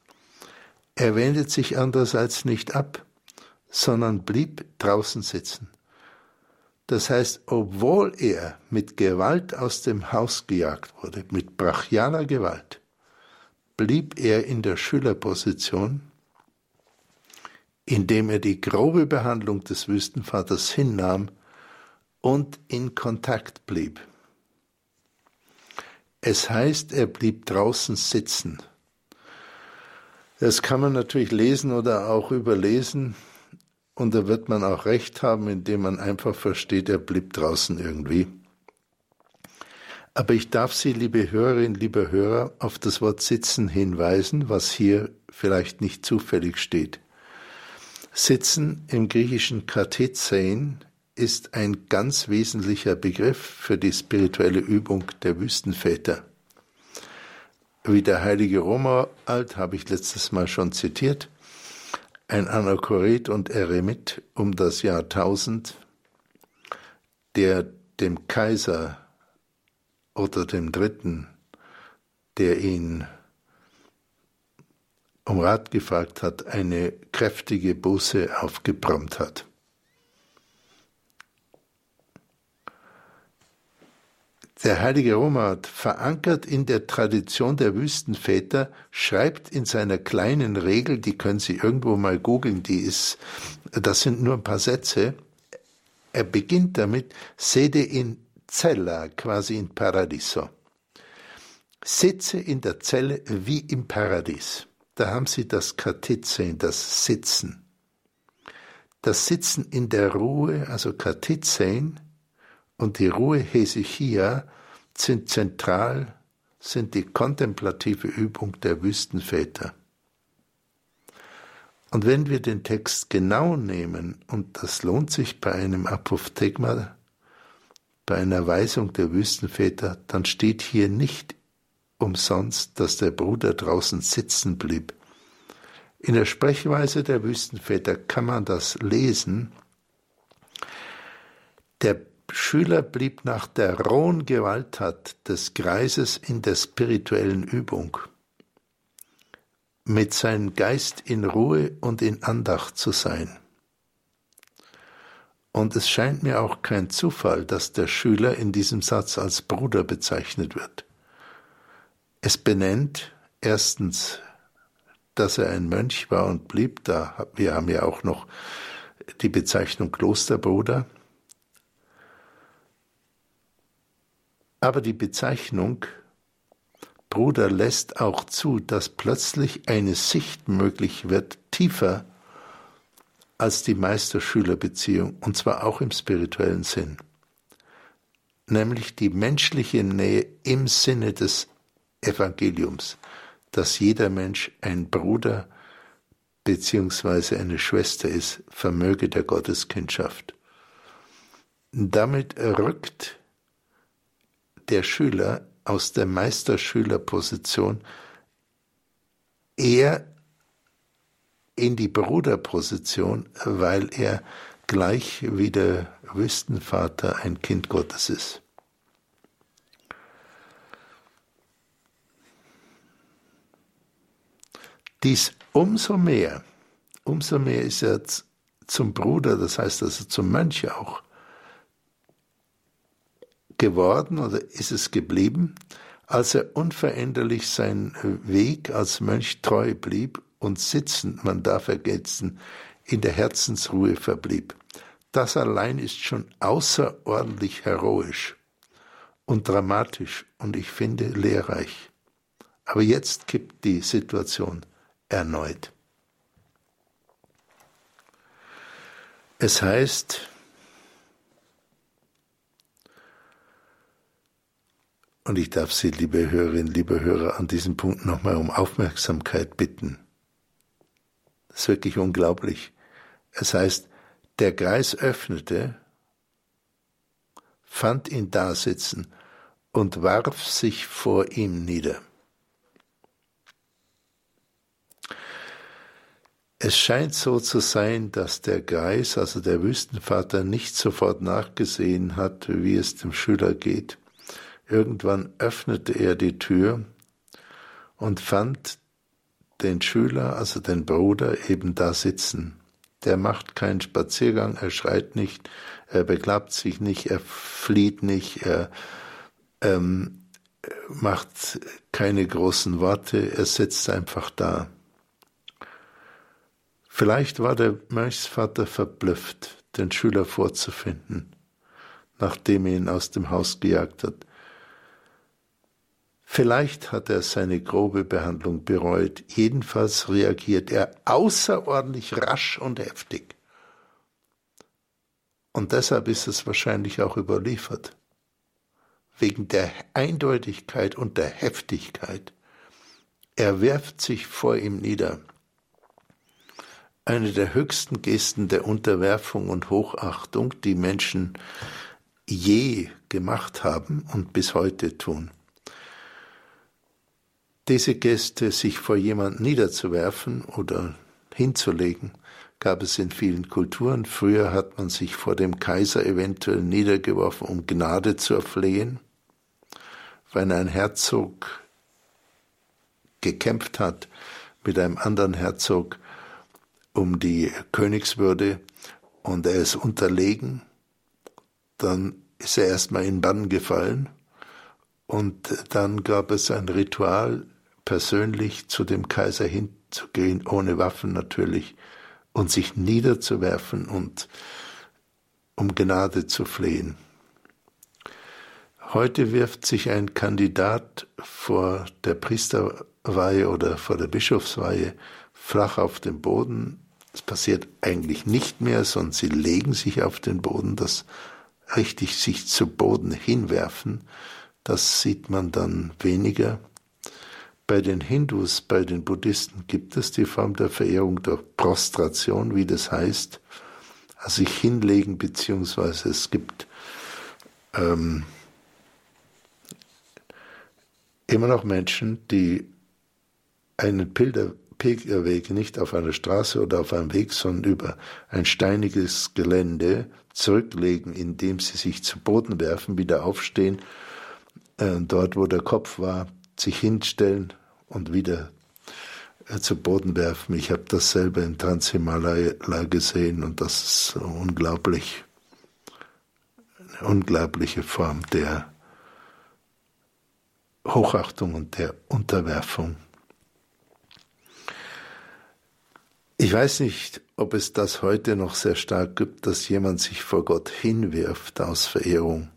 Er wendet sich andererseits nicht ab, sondern blieb draußen sitzen. Das heißt, obwohl er mit Gewalt aus dem Haus gejagt wurde, mit brachialer Gewalt, blieb er in der Schülerposition, indem er die grobe Behandlung des Wüstenvaters hinnahm und in Kontakt blieb. Es heißt, er blieb draußen sitzen. Das kann man natürlich lesen oder auch überlesen. Und da wird man auch recht haben, indem man einfach versteht, er blieb draußen irgendwie. Aber ich darf Sie, liebe Hörerinnen, liebe Hörer, auf das Wort sitzen hinweisen, was hier vielleicht nicht zufällig steht. Sitzen im griechischen Kathezein ist ein ganz wesentlicher Begriff für die spirituelle Übung der Wüstenväter. Wie der heilige Romuald habe ich letztes Mal schon zitiert, ein Anachoret und Eremit um das Jahr 1000, der dem Kaiser oder dem Dritten, der ihn um Rat gefragt hat, eine kräftige Buße aufgebrummt hat. Der heilige Romat, verankert in der Tradition der Wüstenväter, schreibt in seiner kleinen Regel, die können Sie irgendwo mal googeln, die ist, das sind nur ein paar Sätze. Er beginnt damit, sede in cella, quasi in paradiso. Sitze in der Zelle wie im Paradies. Da haben Sie das Katizein, das Sitzen. Das Sitzen in der Ruhe, also Katizein, und die Ruhe Hesychia sind zentral, sind die kontemplative Übung der Wüstenväter. Und wenn wir den Text genau nehmen, und das lohnt sich bei einem Apophthegma, bei einer Weisung der Wüstenväter, dann steht hier nicht umsonst, dass der Bruder draußen sitzen blieb. In der Sprechweise der Wüstenväter kann man das lesen. Der Schüler blieb nach der rohen Gewalttat des Greises in der spirituellen Übung, mit seinem Geist in Ruhe und in Andacht zu sein. Und es scheint mir auch kein Zufall, dass der Schüler in diesem Satz als Bruder bezeichnet wird. Es benennt erstens, dass er ein Mönch war und blieb da. Wir haben ja auch noch die Bezeichnung Klosterbruder. Aber die Bezeichnung Bruder lässt auch zu, dass plötzlich eine Sicht möglich wird, tiefer als die Meister-Schüler-Beziehung, und zwar auch im spirituellen Sinn, nämlich die menschliche Nähe im Sinne des Evangeliums, dass jeder Mensch ein Bruder beziehungsweise eine Schwester ist, vermöge der Gotteskindschaft. Damit rückt der Schüler aus der Meisterschülerposition eher in die Bruderposition, weil er gleich wie der Wüstenvater ein Kind Gottes ist. Dies umso mehr, umso mehr ist er zum Bruder, das heißt also zum Mönch auch, geworden oder ist es geblieben, als er unveränderlich seinen Weg als Mönch treu blieb und sitzend, man darf vergessen, in der Herzensruhe verblieb. Das allein ist schon außerordentlich heroisch und dramatisch und ich finde lehrreich. Aber jetzt kippt die Situation erneut. Es heißt, und ich darf Sie, liebe Hörerinnen, liebe Hörer, an diesem Punkt nochmal um Aufmerksamkeit bitten. Das ist wirklich unglaublich. Es heißt, der Greis öffnete, fand ihn dasitzen und warf sich vor ihm nieder. Es scheint so zu sein, dass der Greis, also der Wüstenvater, nicht sofort nachgesehen hat, wie es dem Schüler geht. Irgendwann öffnete er die Tür und fand den Schüler, also den Bruder, eben da sitzen. Der macht keinen Spaziergang, er schreit nicht, er beklappt sich nicht, er flieht nicht, er ähm, macht keine großen Worte, er sitzt einfach da. Vielleicht war der Mönchsvater verblüfft, den Schüler vorzufinden, nachdem er ihn aus dem Haus gejagt hat. Vielleicht hat er seine grobe Behandlung bereut, jedenfalls reagiert er außerordentlich rasch und heftig. Und deshalb ist es wahrscheinlich auch überliefert, wegen der Eindeutigkeit und der Heftigkeit. Er werft sich vor ihm nieder eine der höchsten Gesten der Unterwerfung und Hochachtung, die Menschen je gemacht haben und bis heute tun. Diese Geste, sich vor jemand niederzuwerfen oder hinzulegen, gab es in vielen Kulturen. Früher hat man sich vor dem Kaiser eventuell niedergeworfen, um Gnade zu erflehen. Wenn ein Herzog gekämpft hat mit einem anderen Herzog, um die Königswürde und er ist unterlegen, dann ist er erstmal in Bann gefallen und dann gab es ein Ritual, persönlich zu dem Kaiser hinzugehen, ohne Waffen natürlich, und sich niederzuwerfen und um Gnade zu flehen. Heute wirft sich ein Kandidat vor der Priesterweihe oder vor der Bischofsweihe flach auf den Boden das passiert eigentlich nicht mehr, sondern sie legen sich auf den Boden, das richtig sich zu Boden hinwerfen, das sieht man dann weniger. Bei den Hindus, bei den Buddhisten gibt es die Form der Verehrung durch Prostration, wie das heißt, also sich hinlegen, beziehungsweise es gibt ähm, immer noch Menschen, die einen Pilger, Pilgerweg nicht auf einer Straße oder auf einem Weg, sondern über ein steiniges Gelände zurücklegen, indem sie sich zu Boden werfen, wieder aufstehen, äh, dort wo der Kopf war, sich hinstellen und wieder äh, zu Boden werfen. Ich habe das selber in Transhimalaya gesehen und das ist unglaublich, eine unglaubliche Form der Hochachtung und der Unterwerfung. Ich weiß nicht, ob es das heute noch sehr stark gibt, dass jemand sich vor Gott hinwirft aus Verehrung.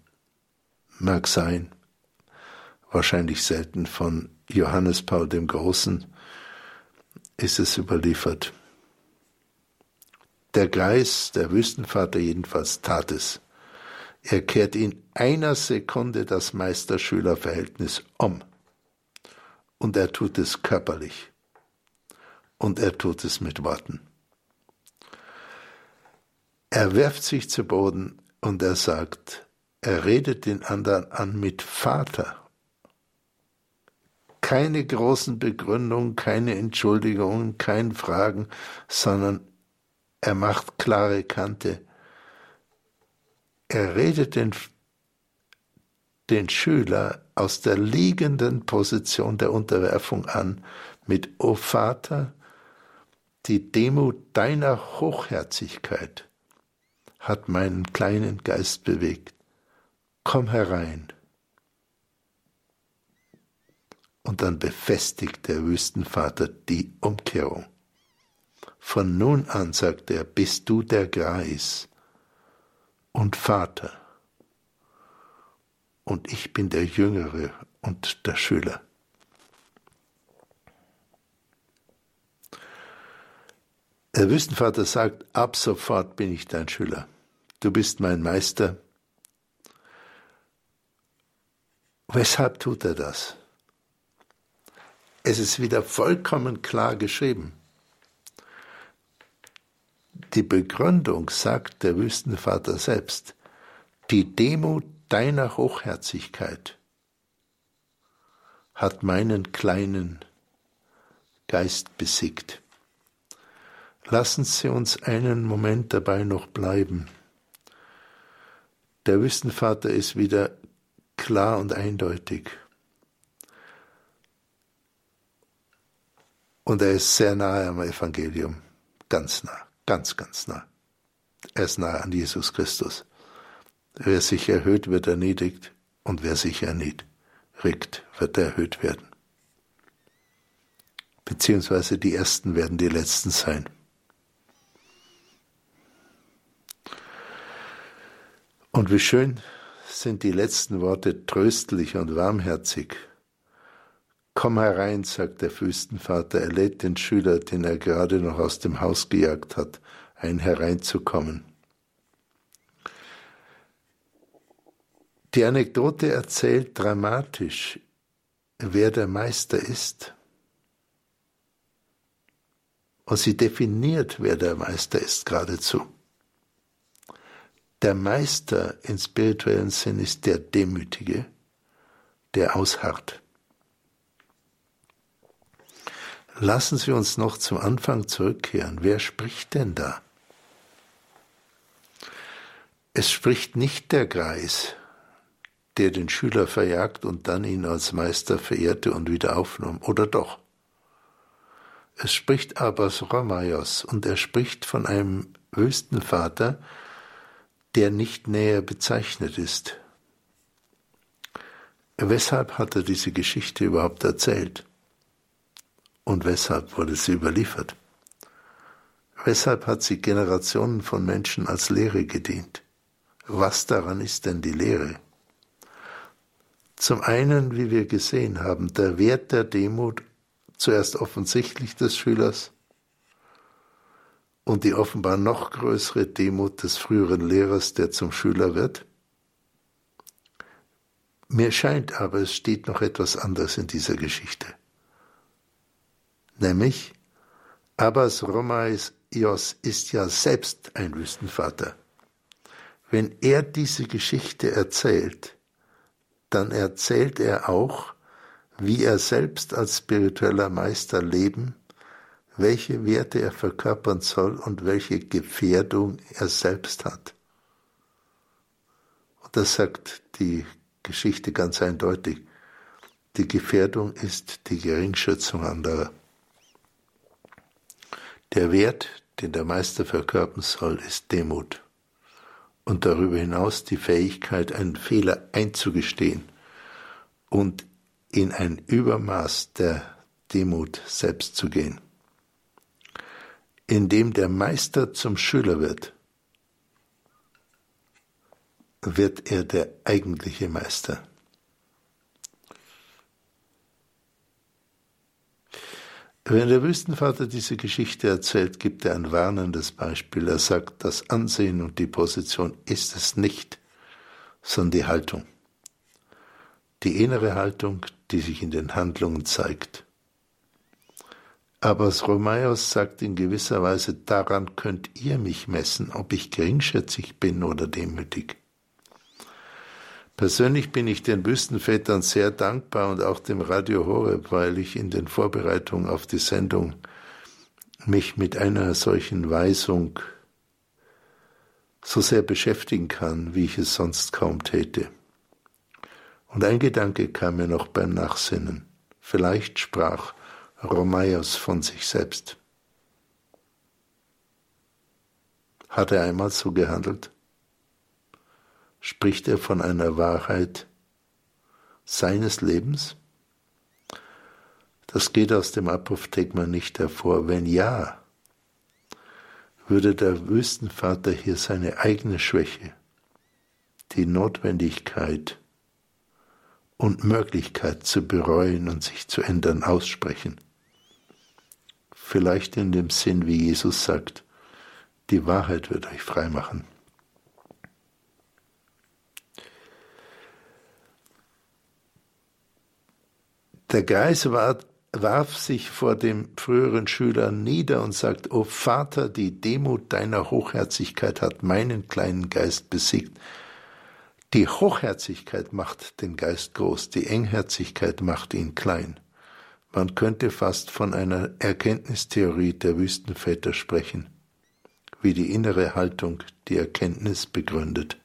Mag sein. Wahrscheinlich selten von Johannes Paul dem Großen ist es überliefert. Der Greis, der Wüstenvater jedenfalls, tat es. Er kehrt in einer Sekunde das Meister-Schüler-Verhältnis um. Und er tut es körperlich und er tut es mit Worten. Er werft sich zu Boden und er sagt, er redet den anderen an mit Vater. Keine großen Begründungen, keine Entschuldigungen, kein Fragen, sondern er macht klare Kante. Er redet den, den Schüler aus der liegenden Position der Unterwerfung an mit O Vater, die Demut deiner Hochherzigkeit hat meinen kleinen Geist bewegt. komm herein. Und dann befestigt der Wüstenvater die Umkehrung. Von nun an, sagt er, bist du der Greis und Vater. Und ich bin der Jüngere und der Schüler. Der Wüstenvater sagt, ab sofort bin ich dein Schüler. Du bist mein Meister. Weshalb tut er das? Es ist wieder vollkommen klar geschrieben. Die Begründung sagt der Wüstenvater selbst, die Demut deiner Hochherzigkeit hat meinen kleinen Geist besiegt. Lassen Sie uns einen Moment dabei noch bleiben. Der Wüstenvater ist wieder klar und eindeutig. Und er ist sehr nahe am Evangelium, ganz nah, ganz, ganz nah. Er ist nahe an Jesus Christus. Wer sich erhöht, wird erniedrigt, und wer sich erniedrigt, wird erhöht werden. Beziehungsweise die Ersten werden die Letzten sein. Und wie schön sind die letzten Worte tröstlich und warmherzig. Komm herein, sagt der Wüstenvater, er lädt den Schüler, den er gerade noch aus dem Haus gejagt hat, ein hereinzukommen. Die Anekdote erzählt dramatisch, wer der Meister ist. Und sie definiert, wer der Meister ist, geradezu. Der Meister in spirituellen Sinn ist der Demütige, der ausharrt. Lassen Sie uns noch zum Anfang zurückkehren. Wer spricht denn da? Es spricht nicht der Greis, der den Schüler verjagt und dann ihn als Meister verehrte und wieder aufnahm, oder doch? Es spricht Abbas Ramaios und er spricht von einem Wüstenvater, der nicht näher bezeichnet ist. Weshalb hat er diese Geschichte überhaupt erzählt? Und weshalb wurde sie überliefert? Weshalb hat sie Generationen von Menschen als Lehre gedient? Was daran ist denn die Lehre? Zum einen, wie wir gesehen haben, der Wert der Demut zuerst offensichtlich des Schülers, und die offenbar noch größere Demut des früheren Lehrers, der zum Schüler wird? Mir scheint aber, es steht noch etwas anderes in dieser Geschichte. Nämlich, Abbas Romais Ios ist ja selbst ein Wüstenvater. Wenn er diese Geschichte erzählt, dann erzählt er auch, wie er selbst als spiritueller Meister leben welche Werte er verkörpern soll und welche Gefährdung er selbst hat. Und das sagt die Geschichte ganz eindeutig. Die Gefährdung ist die Geringschätzung anderer. Der Wert, den der Meister verkörpern soll, ist Demut. Und darüber hinaus die Fähigkeit, einen Fehler einzugestehen und in ein Übermaß der Demut selbst zu gehen in dem der Meister zum Schüler wird, wird er der eigentliche Meister. Wenn der Wüstenvater diese Geschichte erzählt, gibt er ein warnendes Beispiel. Er sagt, das Ansehen und die Position ist es nicht, sondern die Haltung. Die innere Haltung, die sich in den Handlungen zeigt. Aber Romaios sagt in gewisser Weise, daran könnt ihr mich messen, ob ich geringschätzig bin oder demütig. Persönlich bin ich den Wüstenvätern sehr dankbar und auch dem Radio Horeb, weil ich in den Vorbereitungen auf die Sendung mich mit einer solchen Weisung so sehr beschäftigen kann, wie ich es sonst kaum täte. Und ein Gedanke kam mir noch beim Nachsinnen. Vielleicht sprach Romaios von sich selbst. Hat er einmal so gehandelt? Spricht er von einer Wahrheit seines Lebens? Das geht aus dem Apophthegma nicht hervor. Wenn ja, würde der Wüstenvater hier seine eigene Schwäche, die Notwendigkeit und Möglichkeit zu bereuen und sich zu ändern aussprechen. Vielleicht in dem Sinn, wie Jesus sagt, die Wahrheit wird euch frei machen. Der Geist warf sich vor dem früheren Schüler nieder und sagt, O Vater, die Demut deiner Hochherzigkeit hat meinen kleinen Geist besiegt. Die Hochherzigkeit macht den Geist groß, die Engherzigkeit macht ihn klein. Man könnte fast von einer Erkenntnistheorie der Wüstenväter sprechen, wie die innere Haltung die Erkenntnis begründet.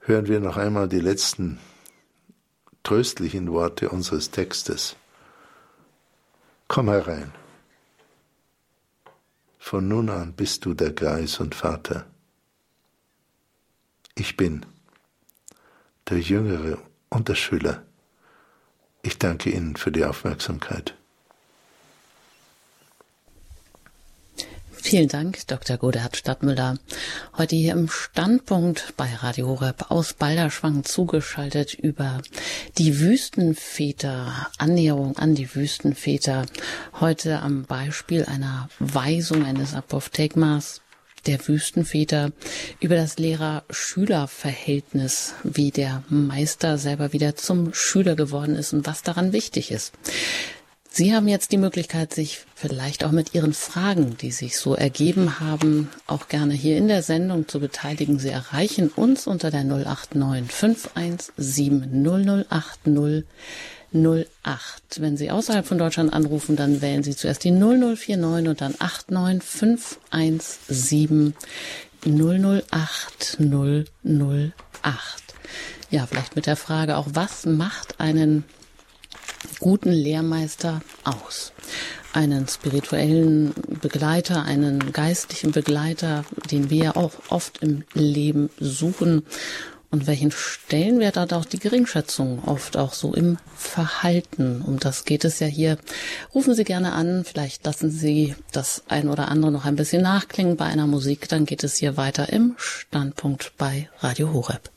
Hören wir noch einmal die letzten tröstlichen Worte unseres Textes. Komm herein. Von nun an bist du der Greis und Vater. Ich bin der Jüngere und der Schüler. Ich danke Ihnen für die Aufmerksamkeit. Vielen Dank, Dr. Godehard Stadtmüller. Heute hier im Standpunkt bei Radio Horeb aus Balderschwang zugeschaltet über die Wüstenväter, Annäherung an die Wüstenväter. Heute am Beispiel einer Weisung eines Apophthegmas der Wüstenväter über das Lehrer-Schüler-Verhältnis, wie der Meister selber wieder zum Schüler geworden ist und was daran wichtig ist. Sie haben jetzt die Möglichkeit, sich vielleicht auch mit Ihren Fragen, die sich so ergeben haben, auch gerne hier in der Sendung zu beteiligen. Sie erreichen uns unter der 089 517 0080 08. Wenn Sie außerhalb von Deutschland anrufen, dann wählen Sie zuerst die 0049 und dann 89517 008 008. Ja, vielleicht mit der Frage auch, was macht einen guten Lehrmeister aus? Einen spirituellen Begleiter, einen geistlichen Begleiter, den wir auch oft im Leben suchen und welchen Stellenwert hat auch die Geringschätzung oft auch so im Verhalten? Um das geht es ja hier. Rufen Sie gerne an, vielleicht lassen Sie das ein oder andere noch ein bisschen nachklingen bei einer Musik, dann geht es hier weiter im Standpunkt bei Radio Horeb.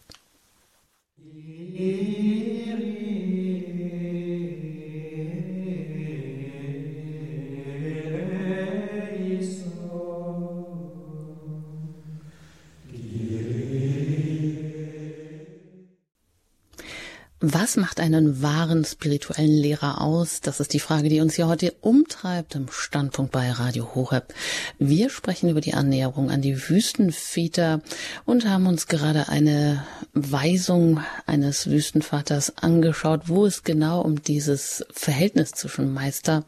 Was macht einen wahren spirituellen Lehrer aus? Das ist die Frage, die uns hier heute umtreibt im Standpunkt bei Radio Horeb. Wir sprechen über die Annäherung an die Wüstenväter und haben uns gerade eine Weisung eines Wüstenvaters angeschaut, wo es genau um dieses Verhältnis zwischen Meister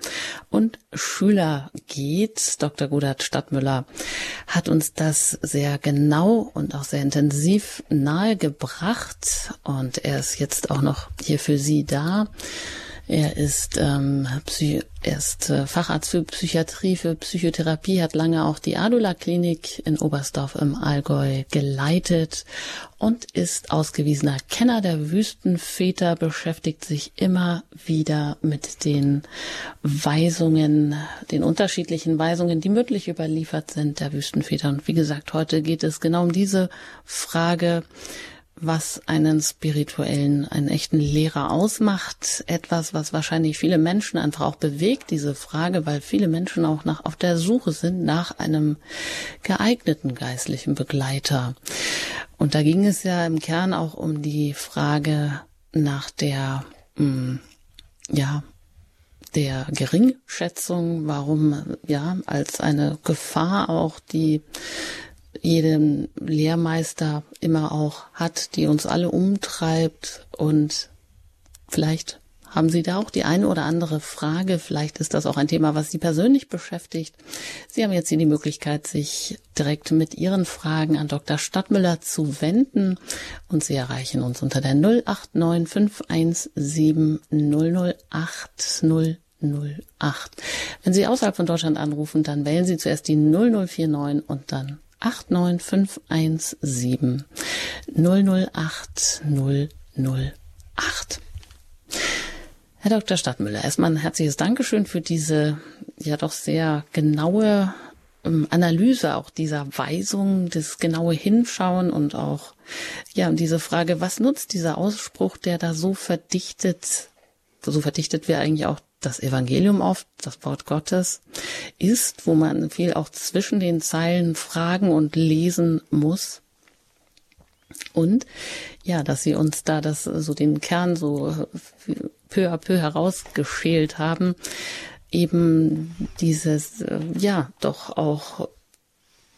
und Schüler geht. Dr. Godard Stadtmüller hat uns das sehr genau und auch sehr intensiv nahegebracht und er ist jetzt auch noch hier für Sie da. Er ist, ähm, Psy er ist äh, Facharzt für Psychiatrie, für Psychotherapie, hat lange auch die Adula-Klinik in Oberstdorf im Allgäu geleitet und ist ausgewiesener Kenner der Wüstenväter, beschäftigt sich immer wieder mit den Weisungen, den unterschiedlichen Weisungen, die mündlich überliefert sind der Wüstenväter. Und wie gesagt, heute geht es genau um diese Frage, was einen spirituellen, einen echten Lehrer ausmacht. Etwas, was wahrscheinlich viele Menschen einfach auch bewegt, diese Frage, weil viele Menschen auch nach, auf der Suche sind nach einem geeigneten geistlichen Begleiter. Und da ging es ja im Kern auch um die Frage nach der, mh, hm, ja, der Geringschätzung, warum ja als eine Gefahr auch die jeden Lehrmeister immer auch hat, die uns alle umtreibt. Und vielleicht haben Sie da auch die eine oder andere Frage? Vielleicht ist das auch ein Thema, was Sie persönlich beschäftigt. Sie haben jetzt hier die Möglichkeit, sich direkt mit Ihren Fragen an Dr. Stadtmüller zu wenden. Und Sie erreichen uns unter der 089 517 008 008. Wenn Sie außerhalb von Deutschland anrufen, dann wählen Sie zuerst die 0049 und dann 89517 008 008. Herr Dr. Stadtmüller, erstmal ein herzliches Dankeschön für diese ja doch sehr genaue ähm, Analyse auch dieser Weisung, das genaue Hinschauen und auch ja diese Frage, was nutzt dieser Ausspruch, der da so verdichtet, so verdichtet wir eigentlich auch das Evangelium oft, das Wort Gottes ist, wo man viel auch zwischen den Zeilen fragen und lesen muss. Und ja, dass sie uns da das so den Kern so peu à peu herausgeschält haben, eben dieses, ja, doch auch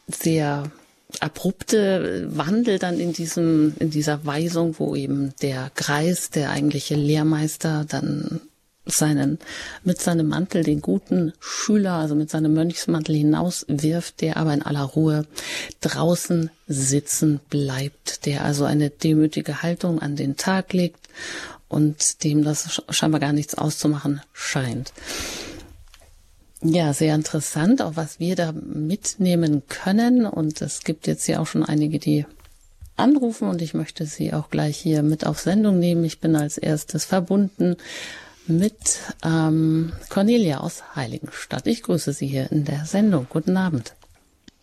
sehr abrupte Wandel dann in diesem, in dieser Weisung, wo eben der Kreis, der eigentliche Lehrmeister, dann seinen, mit seinem Mantel den guten Schüler, also mit seinem Mönchsmantel hinauswirft, der aber in aller Ruhe draußen sitzen bleibt, der also eine demütige Haltung an den Tag legt und dem das scheinbar gar nichts auszumachen scheint. Ja, sehr interessant, auch was wir da mitnehmen können. Und es gibt jetzt ja auch schon einige, die anrufen und ich möchte sie auch gleich hier mit auf Sendung nehmen. Ich bin als erstes verbunden mit ähm, Cornelia aus Heiligenstadt. Ich grüße Sie hier in der Sendung. Guten Abend.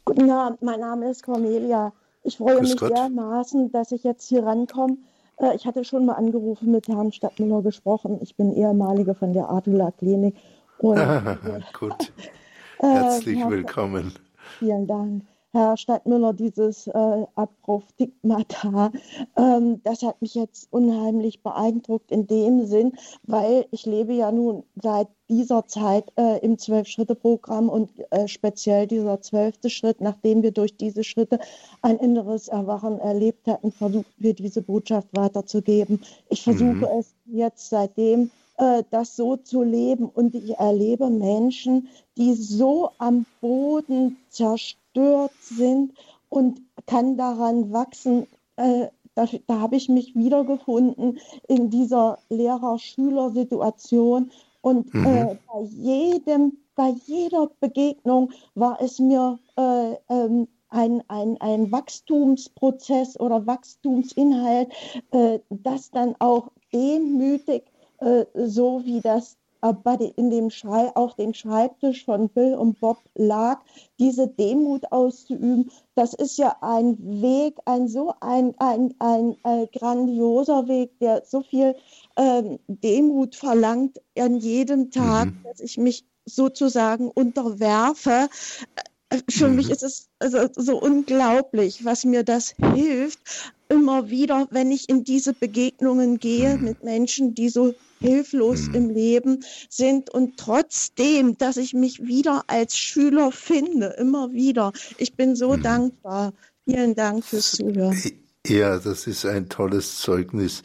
Guten Abend, mein Name ist Cornelia. Ich freue Grüß mich Gott. dermaßen, dass ich jetzt hier rankomme äh, ich hatte schon mal angerufen, mit Herrn Stadtmüller gesprochen. Ich bin ehemalige von der Adula Klinik. Und, ah, gut. Herzlich äh, willkommen. Vielen Dank. Herr Stadtmüller, dieses äh, Abrufstigmata, ähm, das hat mich jetzt unheimlich beeindruckt in dem Sinn, weil ich lebe ja nun seit dieser Zeit äh, im Zwölf-Schritte-Programm und äh, speziell dieser zwölfte Schritt, nachdem wir durch diese Schritte ein inneres Erwachen erlebt hatten, versuchen wir diese Botschaft weiterzugeben. Ich versuche mhm. es jetzt seitdem das so zu leben. Und ich erlebe Menschen, die so am Boden zerstört sind und kann daran wachsen. Äh, da, da habe ich mich wiedergefunden in dieser Lehrer-Schüler-Situation. Und mhm. äh, bei jedem, bei jeder Begegnung war es mir äh, ähm, ein, ein, ein Wachstumsprozess oder Wachstumsinhalt, äh, das dann auch demütig, äh, so wie das in dem Schrei auf dem Schreibtisch von Bill und Bob lag, diese Demut auszuüben, das ist ja ein Weg, ein so ein, ein, ein, ein grandioser Weg, der so viel ähm, Demut verlangt an jedem Tag, mhm. dass ich mich sozusagen unterwerfe. Äh, für mhm. mich ist es also so unglaublich, was mir das hilft, immer wieder, wenn ich in diese Begegnungen gehe mhm. mit Menschen, die so hilflos mhm. im Leben sind und trotzdem, dass ich mich wieder als Schüler finde, immer wieder. Ich bin so mhm. dankbar. Vielen Dank fürs Zuhören. Ja, das ist ein tolles Zeugnis.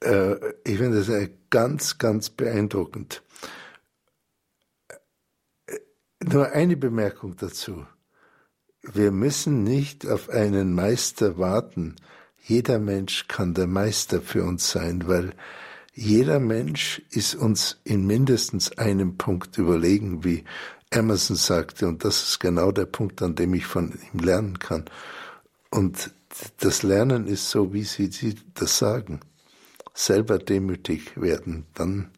Äh, ich finde das ganz, ganz beeindruckend. Äh, nur eine Bemerkung dazu. Wir müssen nicht auf einen Meister warten. Jeder Mensch kann der Meister für uns sein, weil jeder Mensch ist uns in mindestens einem Punkt überlegen, wie Emerson sagte, und das ist genau der Punkt, an dem ich von ihm lernen kann. Und das Lernen ist so, wie Sie, Sie das sagen. Selber demütig werden, dann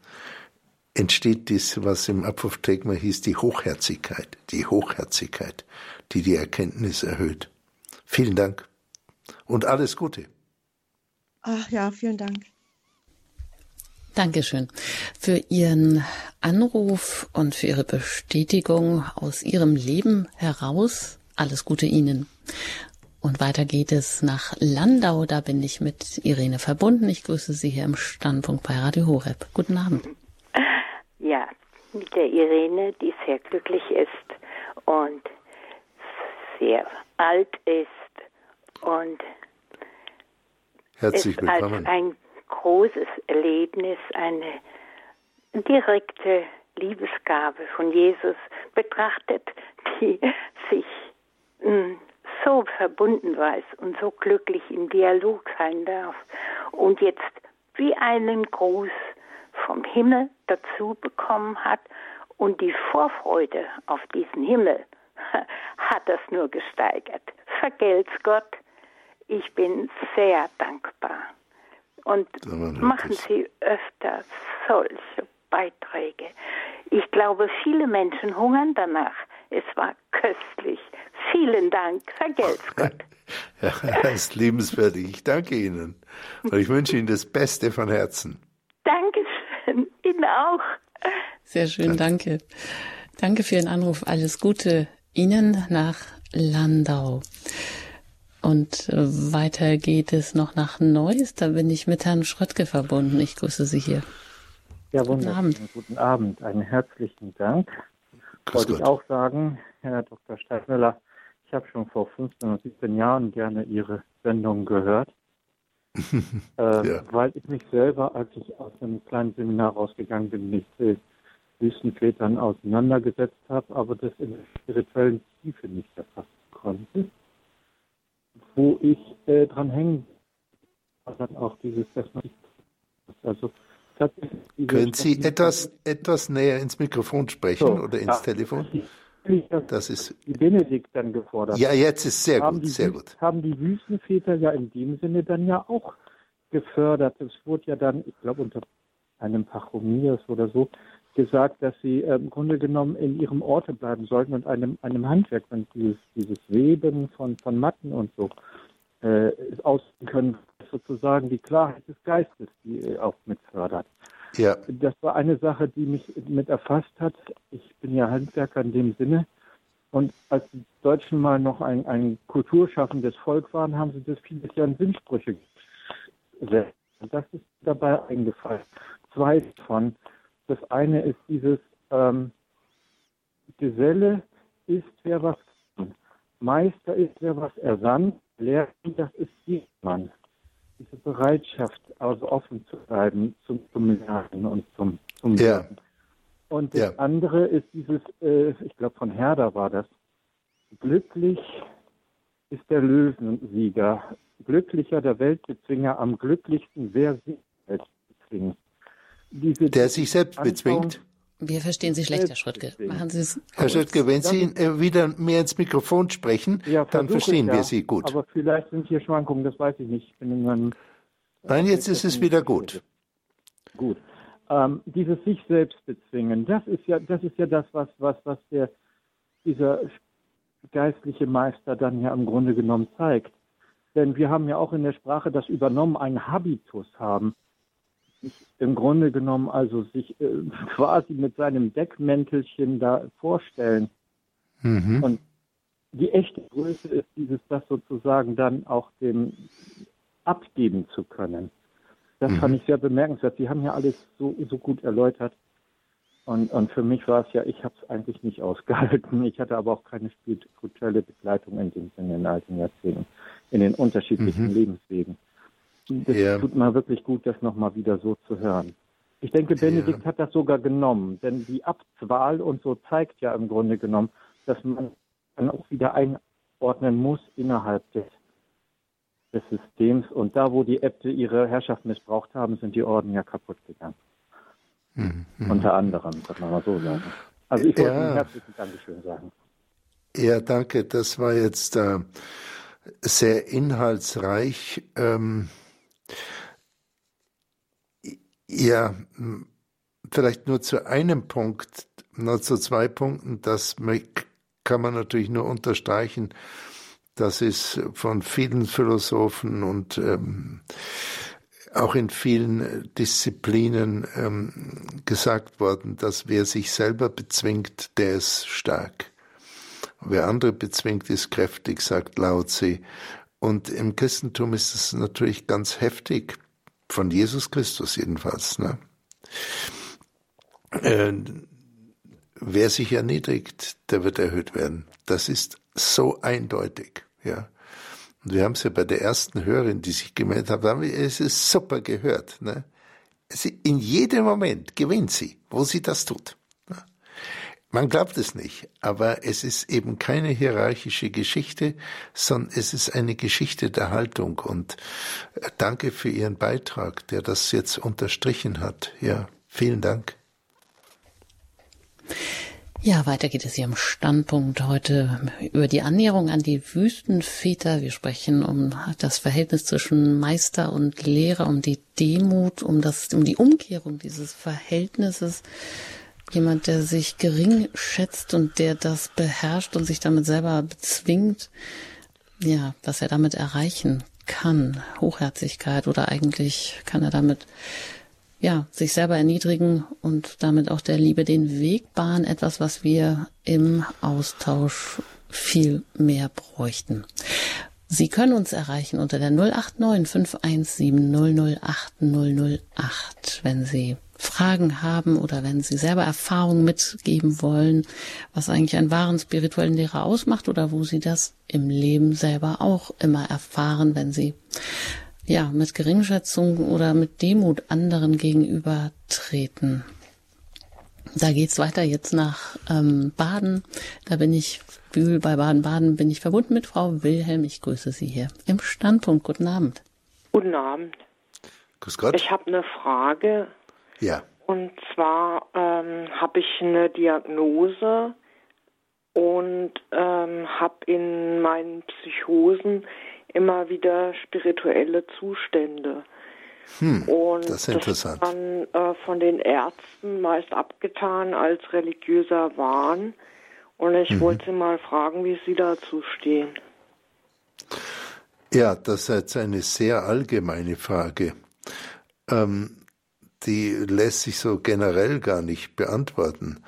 entsteht dies, was im Apophthegma hieß, die Hochherzigkeit, die Hochherzigkeit, die die Erkenntnis erhöht. Vielen Dank und alles Gute. Ach ja, vielen Dank. Dankeschön für Ihren Anruf und für Ihre Bestätigung aus Ihrem Leben heraus. Alles Gute Ihnen. Und weiter geht es nach Landau. Da bin ich mit Irene verbunden. Ich grüße Sie hier im Standpunkt bei Radio Horeb. Guten Abend. Ja, mit der Irene, die sehr glücklich ist und sehr alt ist und Herzlich willkommen. als ein großes Erlebnis, eine direkte Liebesgabe von Jesus betrachtet, die sich hm, so verbunden weiß und so glücklich im Dialog sein darf und jetzt wie einen Gruß vom Himmel dazu bekommen hat und die Vorfreude auf diesen Himmel hat das nur gesteigert. Vergelt's Gott. Ich bin sehr dankbar. Und machen Sie öfter solche Beiträge. Ich glaube, viele Menschen hungern danach. Es war köstlich. Vielen Dank. Vergelt's Gott. Ja, das ist liebenswürdig. Ich danke Ihnen. Und ich wünsche Ihnen das Beste von Herzen. Dankeschön. Ihnen auch. Sehr schön, danke. Danke für Ihren Anruf. Alles Gute Ihnen nach Landau. Und weiter geht es noch nach Neuss. Da bin ich mit Herrn Schröttke verbunden. Ich grüße Sie hier. Ja, guten Abend. Guten Abend. Einen herzlichen Dank. Grüß Wollte Gott. ich auch sagen, Herr Dr. Steidmüller, ich habe schon vor 15 oder 17 Jahren gerne Ihre Sendung gehört, äh, ja. weil ich mich selber, als ich aus einem kleinen Seminar rausgegangen bin, nicht mit Wüstenvätern auseinandergesetzt habe, aber das in der spirituellen Tiefe nicht erfassen konnte. Wo ich äh, dran hängen war dann auch dieses, dass man also können Sie etwas, etwas näher ins Mikrofon sprechen so, oder ins ja. Telefon? Das ist die Benedikt dann gefordert. Ja, jetzt ist sehr gut, sehr gut. Haben die Wüstenväter ja in dem Sinne dann ja auch gefördert. Es wurde ja dann, ich glaube unter einem Pachomias oder so, gesagt, dass sie äh, im Grunde genommen in ihrem Orte bleiben sollten und einem, einem Handwerk, und dieses, dieses Weben von, von Matten und so äh, ausüben können, sozusagen die Klarheit des Geistes, die äh, auch mit fördert. Ja. Das war eine Sache, die mich mit erfasst hat. Ich bin ja Handwerker in dem Sinne. Und als die Deutschen mal noch ein, ein kulturschaffendes Volk waren, haben sie das vieles Jahr in Sinnsprüche gesetzt. Und das ist dabei eingefallen. Zwei von. Das eine ist dieses ähm, Geselle ist, wer was kann. Meister ist, wer was ersandt. Lehrer, das ist jemand diese Bereitschaft, also offen zu bleiben zum, zum Lernen und zum, zum ja. Lernen. Und das ja. andere ist dieses, äh, ich glaube von Herder war das, glücklich ist der Löwensieger, glücklicher der Weltbezwinger, am glücklichsten, wer sich selbst bezwingt. Diese, der sich selbst bezwingt? Wir verstehen Sie schlecht, Herr Schröttke. Machen Sie es. Herr Schröttke, wenn Sie äh, wieder mehr ins Mikrofon sprechen, ja, dann verstehen wir ja. Sie gut. Aber vielleicht sind hier Schwankungen, das weiß ich nicht. Ich meinem, Nein, jetzt ist es wieder gut. Gut. Ähm, dieses sich selbst bezwingen, das ist ja, das ist ja das, was, was, was der, dieser geistliche Meister dann ja im Grunde genommen zeigt. Denn wir haben ja auch in der Sprache das übernommen, einen Habitus haben im Grunde genommen also sich äh, quasi mit seinem Deckmäntelchen da vorstellen. Mhm. Und die echte Größe ist dieses, das sozusagen dann auch dem abgeben zu können. Das mhm. fand ich sehr bemerkenswert. Sie haben ja alles so, so gut erläutert. Und, und für mich war es ja, ich habe es eigentlich nicht ausgehalten. Ich hatte aber auch keine spirituelle Begleitung in dem Sinne in den alten Jahrzehnten, in den unterschiedlichen mhm. Lebenswegen. Das ja. tut mir wirklich gut, das nochmal wieder so zu hören. Ich denke, Benedikt ja. hat das sogar genommen, denn die Abtswahl und so zeigt ja im Grunde genommen, dass man dann auch wieder einordnen muss innerhalb des, des Systems. Und da, wo die Äbte ihre Herrschaft missbraucht haben, sind die Orden ja kaputt gegangen. Mhm. Unter anderem, kann man mal so sagen. Also ich wollte ja. Ihnen herzlichen Dankeschön sagen. Ja, danke. Das war jetzt äh, sehr inhaltsreich. Ähm, ja, vielleicht nur zu einem Punkt, nur zu zwei Punkten, das kann man natürlich nur unterstreichen. Das ist von vielen Philosophen und ähm, auch in vielen Disziplinen ähm, gesagt worden, dass wer sich selber bezwingt, der ist stark. Wer andere bezwingt, ist kräftig, sagt Lao Tse. Und im Christentum ist es natürlich ganz heftig, von Jesus Christus jedenfalls. Ne? Äh, wer sich erniedrigt, der wird erhöht werden. Das ist so eindeutig. Ja. Und wir haben es ja bei der ersten Hörerin, die sich gemeldet hat, haben wir es ist super gehört. Ne? Sie, in jedem Moment gewinnt sie, wo sie das tut. Man glaubt es nicht, aber es ist eben keine hierarchische Geschichte, sondern es ist eine Geschichte der Haltung. Und äh, danke für Ihren Beitrag, der das jetzt unterstrichen hat. Ja, vielen Dank. Ja, weiter geht es hier im Standpunkt heute über die Annäherung an die Wüstenväter. Wir sprechen um das Verhältnis zwischen Meister und Lehrer, um die Demut, um das, um die Umkehrung dieses Verhältnisses. Jemand, der sich gering schätzt und der das beherrscht und sich damit selber bezwingt. Ja, was er damit erreichen kann. Hochherzigkeit oder eigentlich kann er damit ja, sich selber erniedrigen und damit auch der Liebe den Weg bahnen, etwas, was wir im Austausch viel mehr bräuchten. Sie können uns erreichen unter der 089 517 008 008, wenn Sie Fragen haben oder wenn Sie selber Erfahrungen mitgeben wollen, was eigentlich einen wahren spirituellen Lehrer ausmacht oder wo Sie das im Leben selber auch immer erfahren, wenn Sie ja, mit Geringschätzung oder mit Demut anderen gegenüber treten. Da geht's weiter jetzt nach ähm, Baden. Da bin ich, Bühl bei Baden-Baden, bin ich verbunden mit Frau Wilhelm. Ich grüße Sie hier im Standpunkt. Guten Abend. Guten Abend. Grüß Gott. Ich habe eine Frage. Ja. Und zwar ähm, habe ich eine Diagnose und ähm, habe in meinen Psychosen immer wieder spirituelle Zustände. Hm, und das ist interessant. Das ist dann äh, von den Ärzten meist abgetan als religiöser Wahn. Und ich mhm. wollte Sie mal fragen, wie Sie dazu stehen. Ja, das ist jetzt eine sehr allgemeine Frage. Ähm, die lässt sich so generell gar nicht beantworten.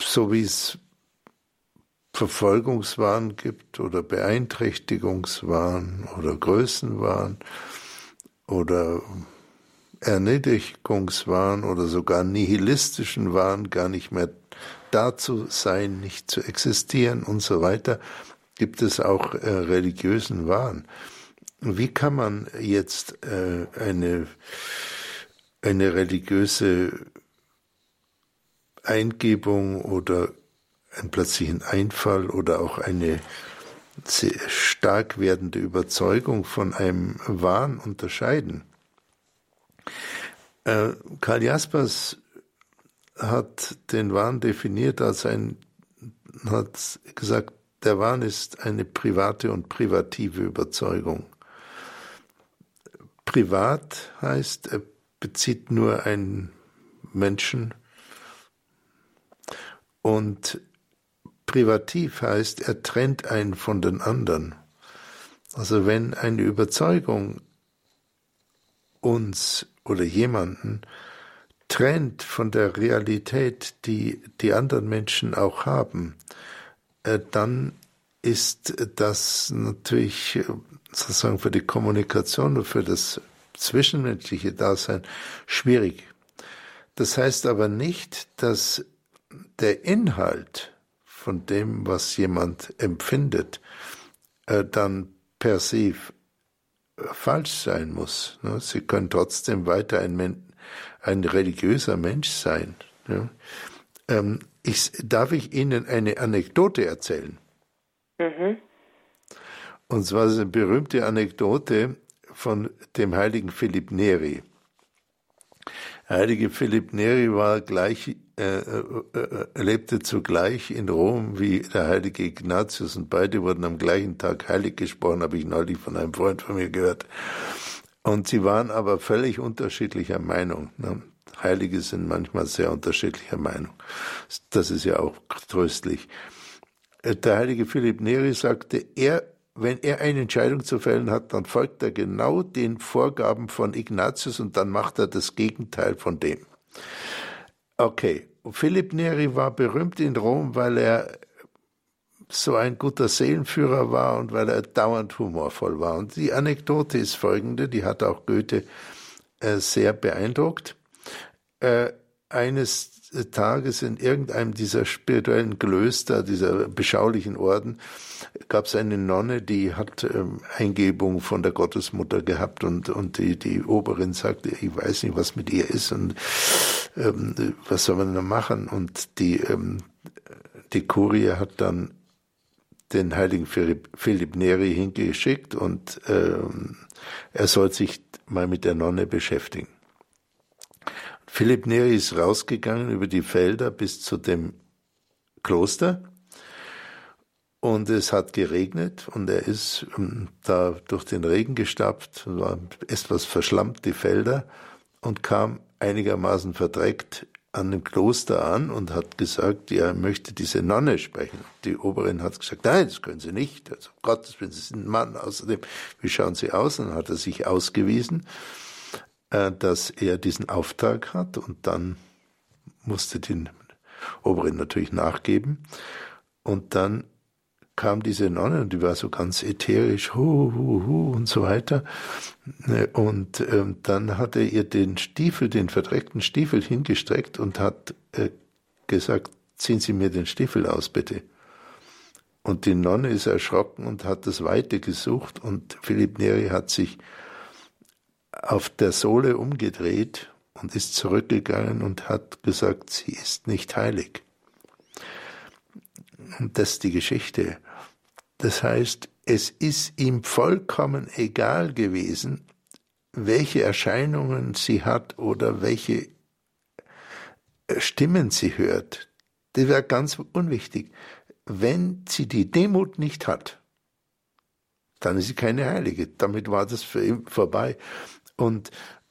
So wie es Verfolgungswahn gibt oder Beeinträchtigungswahn oder Größenwahn oder Erniedrigungswahn oder sogar nihilistischen Wahn, gar nicht mehr da zu sein, nicht zu existieren und so weiter, gibt es auch äh, religiösen Wahn. Wie kann man jetzt äh, eine, eine religiöse Eingebung oder einen plötzlichen Einfall oder auch eine stark werdende Überzeugung von einem Wahn unterscheiden. Äh, Karl Jaspers hat den Wahn definiert als ein, hat gesagt, der Wahn ist eine private und privative Überzeugung. Privat heißt, er bezieht nur einen Menschen und privativ heißt, er trennt einen von den anderen. Also wenn eine Überzeugung uns oder jemanden trennt von der Realität, die die anderen Menschen auch haben, äh, dann ist das natürlich äh, sozusagen für die Kommunikation und für das zwischenmenschliche Dasein schwierig. Das heißt aber nicht, dass der Inhalt von dem, was jemand empfindet, äh, dann per se äh, falsch sein muss. Ne? Sie können trotzdem weiter ein, ein religiöser Mensch sein. Ne? Ähm, ich, darf ich Ihnen eine Anekdote erzählen? Mhm. Und zwar eine berühmte Anekdote von dem heiligen Philipp Neri. Heilige Philipp Neri war gleich äh, äh, lebte zugleich in Rom wie der heilige Ignatius und beide wurden am gleichen Tag heilig gesprochen, habe ich neulich von einem Freund von mir gehört. Und sie waren aber völlig unterschiedlicher Meinung. Ne? Heilige sind manchmal sehr unterschiedlicher Meinung. Das ist ja auch tröstlich. Äh, der heilige Philipp Neri sagte, er, wenn er eine Entscheidung zu fällen hat, dann folgt er genau den Vorgaben von Ignatius und dann macht er das Gegenteil von dem. Okay, Philipp Neri war berühmt in Rom, weil er so ein guter Seelenführer war und weil er dauernd humorvoll war. Und die Anekdote ist folgende, die hat auch Goethe äh, sehr beeindruckt. Äh, eines Tages in irgendeinem dieser spirituellen Klöster, dieser beschaulichen Orden, gab es eine Nonne, die hat ähm, Eingebung von der Gottesmutter gehabt und, und die, die Oberin sagte, ich weiß nicht, was mit ihr ist und ähm, was soll man da machen? Und die, ähm, die Kurie hat dann den heiligen Philipp, Philipp Neri hingeschickt und ähm, er soll sich mal mit der Nonne beschäftigen. Philipp Neri ist rausgegangen über die Felder bis zu dem Kloster und es hat geregnet und er ist ähm, da durch den Regen gestapft, war etwas verschlammt die Felder und kam einigermaßen verdreckt an dem Kloster an und hat gesagt, er möchte diese Nonne sprechen. Die Oberin hat gesagt, nein, das können Sie nicht. Also Gottes Willen, Sie sind ein Mann. Außerdem, wie schauen Sie aus? Und dann hat er sich ausgewiesen, dass er diesen Auftrag hat und dann musste die Oberin natürlich nachgeben. Und dann kam diese Nonne und die war so ganz ätherisch, hu, hu, hu und so weiter. Ne, und ähm, dann hat er ihr den Stiefel, den verdreckten Stiefel hingestreckt und hat äh, gesagt, ziehen Sie mir den Stiefel aus, bitte. Und die Nonne ist erschrocken und hat das Weite gesucht und Philipp Neri hat sich auf der Sohle umgedreht und ist zurückgegangen und hat gesagt, sie ist nicht heilig. Und das ist die Geschichte. Das heißt, es ist ihm vollkommen egal gewesen, welche Erscheinungen sie hat oder welche äh, Stimmen sie hört. Das wäre ganz unwichtig. Wenn sie die Demut nicht hat, dann ist sie keine Heilige. Damit war das für ihn vorbei. Und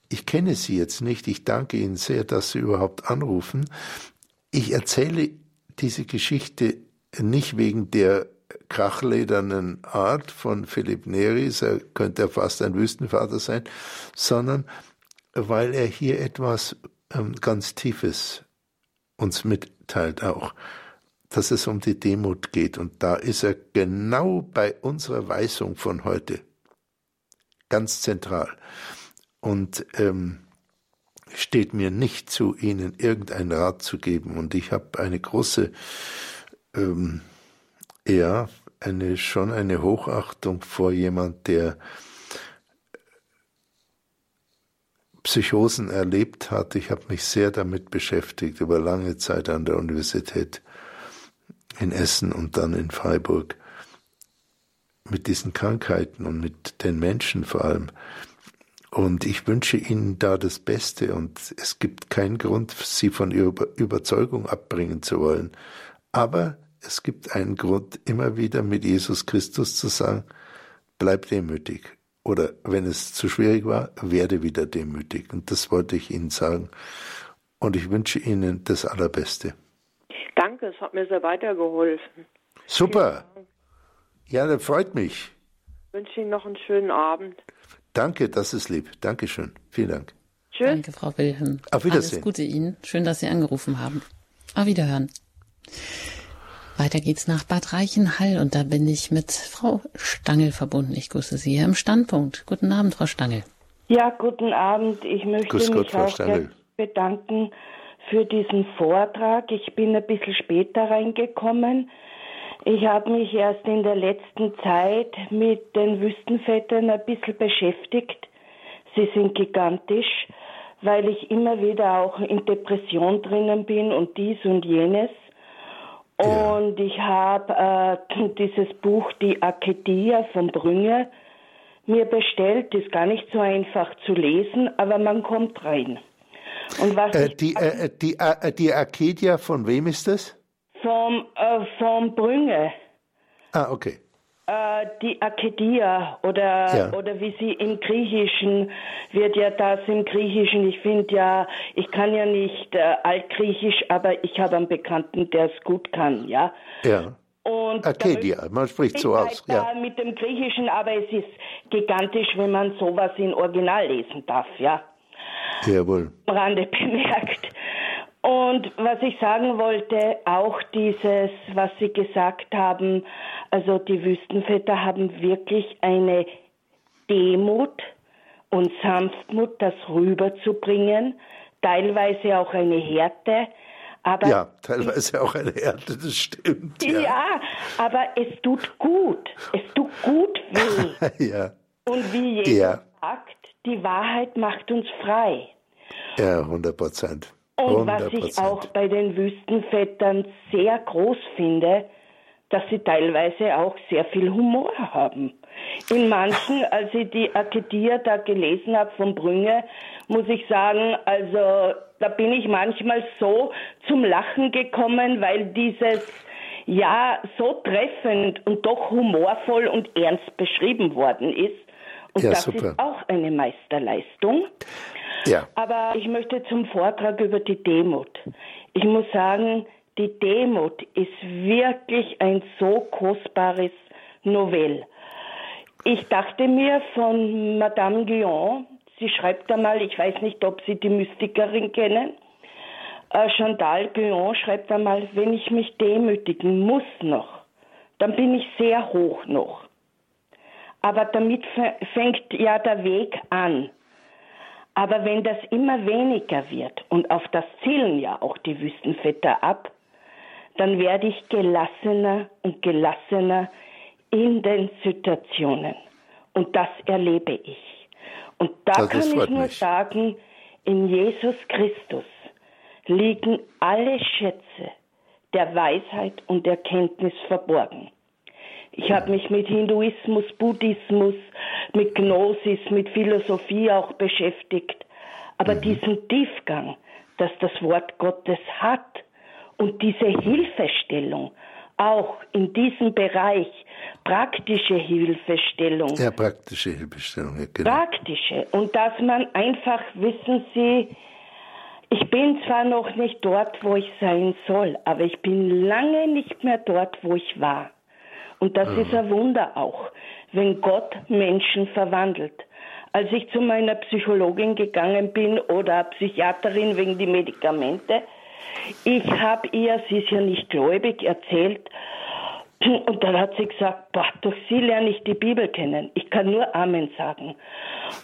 ich kenne Sie jetzt nicht. Ich danke Ihnen sehr, dass Sie überhaupt anrufen. Ich erzähle diese Geschichte nicht wegen der krachledernen Art von Philipp Neris, er könnte ja fast ein Wüstenvater sein, sondern weil er hier etwas ähm, ganz Tiefes uns mitteilt auch, dass es um die Demut geht. Und da ist er genau bei unserer Weisung von heute ganz zentral. Und ähm, steht mir nicht zu, Ihnen irgendeinen Rat zu geben. Und ich habe eine große ähm, ja, eine, schon eine Hochachtung vor jemand, der Psychosen erlebt hat. Ich habe mich sehr damit beschäftigt, über lange Zeit an der Universität in Essen und dann in Freiburg, mit diesen Krankheiten und mit den Menschen vor allem. Und ich wünsche Ihnen da das Beste und es gibt keinen Grund, Sie von Ihrer Überzeugung abbringen zu wollen. Aber es gibt einen Grund, immer wieder mit Jesus Christus zu sagen, bleib demütig. Oder wenn es zu schwierig war, werde wieder demütig. Und das wollte ich Ihnen sagen. Und ich wünsche Ihnen das Allerbeste. Danke, es hat mir sehr weitergeholfen. Super. Ja, das freut mich. Ich wünsche Ihnen noch einen schönen Abend. Danke, das ist lieb. Dankeschön. Vielen Dank. Tschüss. Danke, Frau Wilhelm. Auf Wiedersehen. Alles Gute Ihnen. Schön, dass Sie angerufen haben. Auf Wiederhören. Weiter geht's nach Bad Reichenhall und da bin ich mit Frau Stangel verbunden. Ich grüße Sie hier im Standpunkt. Guten Abend, Frau Stangel. Ja, guten Abend. Ich möchte Grüß mich Gott, Frau auch Stangl. bedanken für diesen Vortrag. Ich bin ein bisschen später reingekommen. Ich habe mich erst in der letzten Zeit mit den Wüstenvettern ein bisschen beschäftigt. Sie sind gigantisch, weil ich immer wieder auch in Depression drinnen bin und dies und jenes. Ja. Und ich habe äh, dieses Buch Die Akedia von Brünge mir bestellt. Ist gar nicht so einfach zu lesen, aber man kommt rein. Und was Äh, die, äh, die, äh, die Arcadia, von wem ist das? Vom, äh, vom Brünge, Ah, okay. äh, die Akedia oder, Ja. oder wie sie im Griechischen wird ja das im Griechischen. Ich finde ja, ich kann ja nicht äh, Altgriechisch, aber ich habe einen Bekannten, der es gut kann, ja. Ja. Und Arcadia, man spricht so aus. Ja. mit dem Griechischen, aber es ist gigantisch, wenn man sowas in Original lesen darf, ja. Jawohl. Rande bemerkt. Und was ich sagen wollte, auch dieses, was Sie gesagt haben, also die Wüstenväter haben wirklich eine Demut und Sanftmut, das rüberzubringen, teilweise auch eine Härte, aber Ja, teilweise auch eine Härte, das stimmt. ja. Ja. aber es tut gut. Es tut gut weh. Ja, Und wie Jesus Ja. sagt, die Wahrheit macht uns frei. ja 100 Prozent. Und was ich auch bei den Wüstenvettern sehr groß finde, dass sie teilweise auch sehr viel Humor haben. In manchen, als ich die Arketia da gelesen habe von Brünge, muss ich sagen, also da bin ich manchmal so zum Lachen gekommen, weil dieses ja so treffend und doch humorvoll und ernst beschrieben worden ist. Und ja, das super. ist auch eine Meisterleistung. Ja. Aber ich möchte zum Vortrag über die Demut. Ich muss sagen, die Demut ist wirklich ein so kostbares Novell. Ich dachte mir von Madame Guyon, sie schreibt einmal, ich weiß nicht, ob Sie die Mystikerin kennen, äh, Chantal Guyon schreibt einmal, wenn ich mich demütigen muss noch, dann bin ich sehr hoch noch. Aber damit fängt ja der Weg an. Aber wenn das immer weniger wird, und auf das zielen ja auch die Wüstenvetter ab, dann werde ich gelassener und gelassener in den Situationen. Und das erlebe ich. Und da das kann ich nur mich. sagen, in Jesus Christus liegen alle Schätze der Weisheit und Erkenntnis verborgen. Ich habe mich mit Hinduismus, Buddhismus, mit Gnosis, mit Philosophie auch beschäftigt. Aber mhm. diesen Tiefgang, dass das Wort Gottes hat und diese Hilfestellung, auch in diesem Bereich praktische Hilfestellung. Ja, praktische Hilfestellung, ja, genau. Praktische. Und dass man einfach, wissen Sie, ich bin zwar noch nicht dort, wo ich sein soll, aber ich bin lange nicht mehr dort, wo ich war. Und das mhm. ist ein Wunder auch, wenn Gott Menschen verwandelt. Als ich zu meiner Psychologin gegangen bin oder Psychiaterin wegen die Medikamente, ich habe ihr, sie ist ja nicht gläubig, erzählt, und dann hat sie gesagt, boah, durch sie lerne ich die Bibel kennen. Ich kann nur Amen sagen.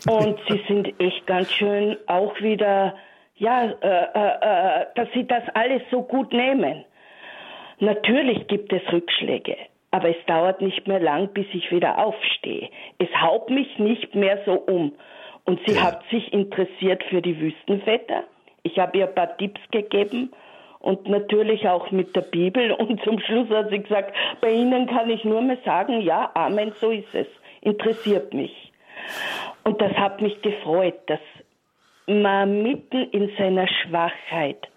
Und sie sind echt ganz schön auch wieder, ja, äh, äh, äh, dass sie das alles so gut nehmen. Natürlich gibt es Rückschläge, aber es dauert nicht mehr lang, bis ich wieder aufstehe. Es haut mich nicht mehr so um. Und sie ja. hat sich interessiert für die Wüstenväter. Ich habe ihr ein paar Tipps gegeben und natürlich auch mit der Bibel. Und zum Schluss hat sie gesagt, bei Ihnen kann ich nur mehr sagen, ja, Amen, so ist es. Interessiert mich. Und das hat mich gefreut, dass man mitten in seiner Schwachheit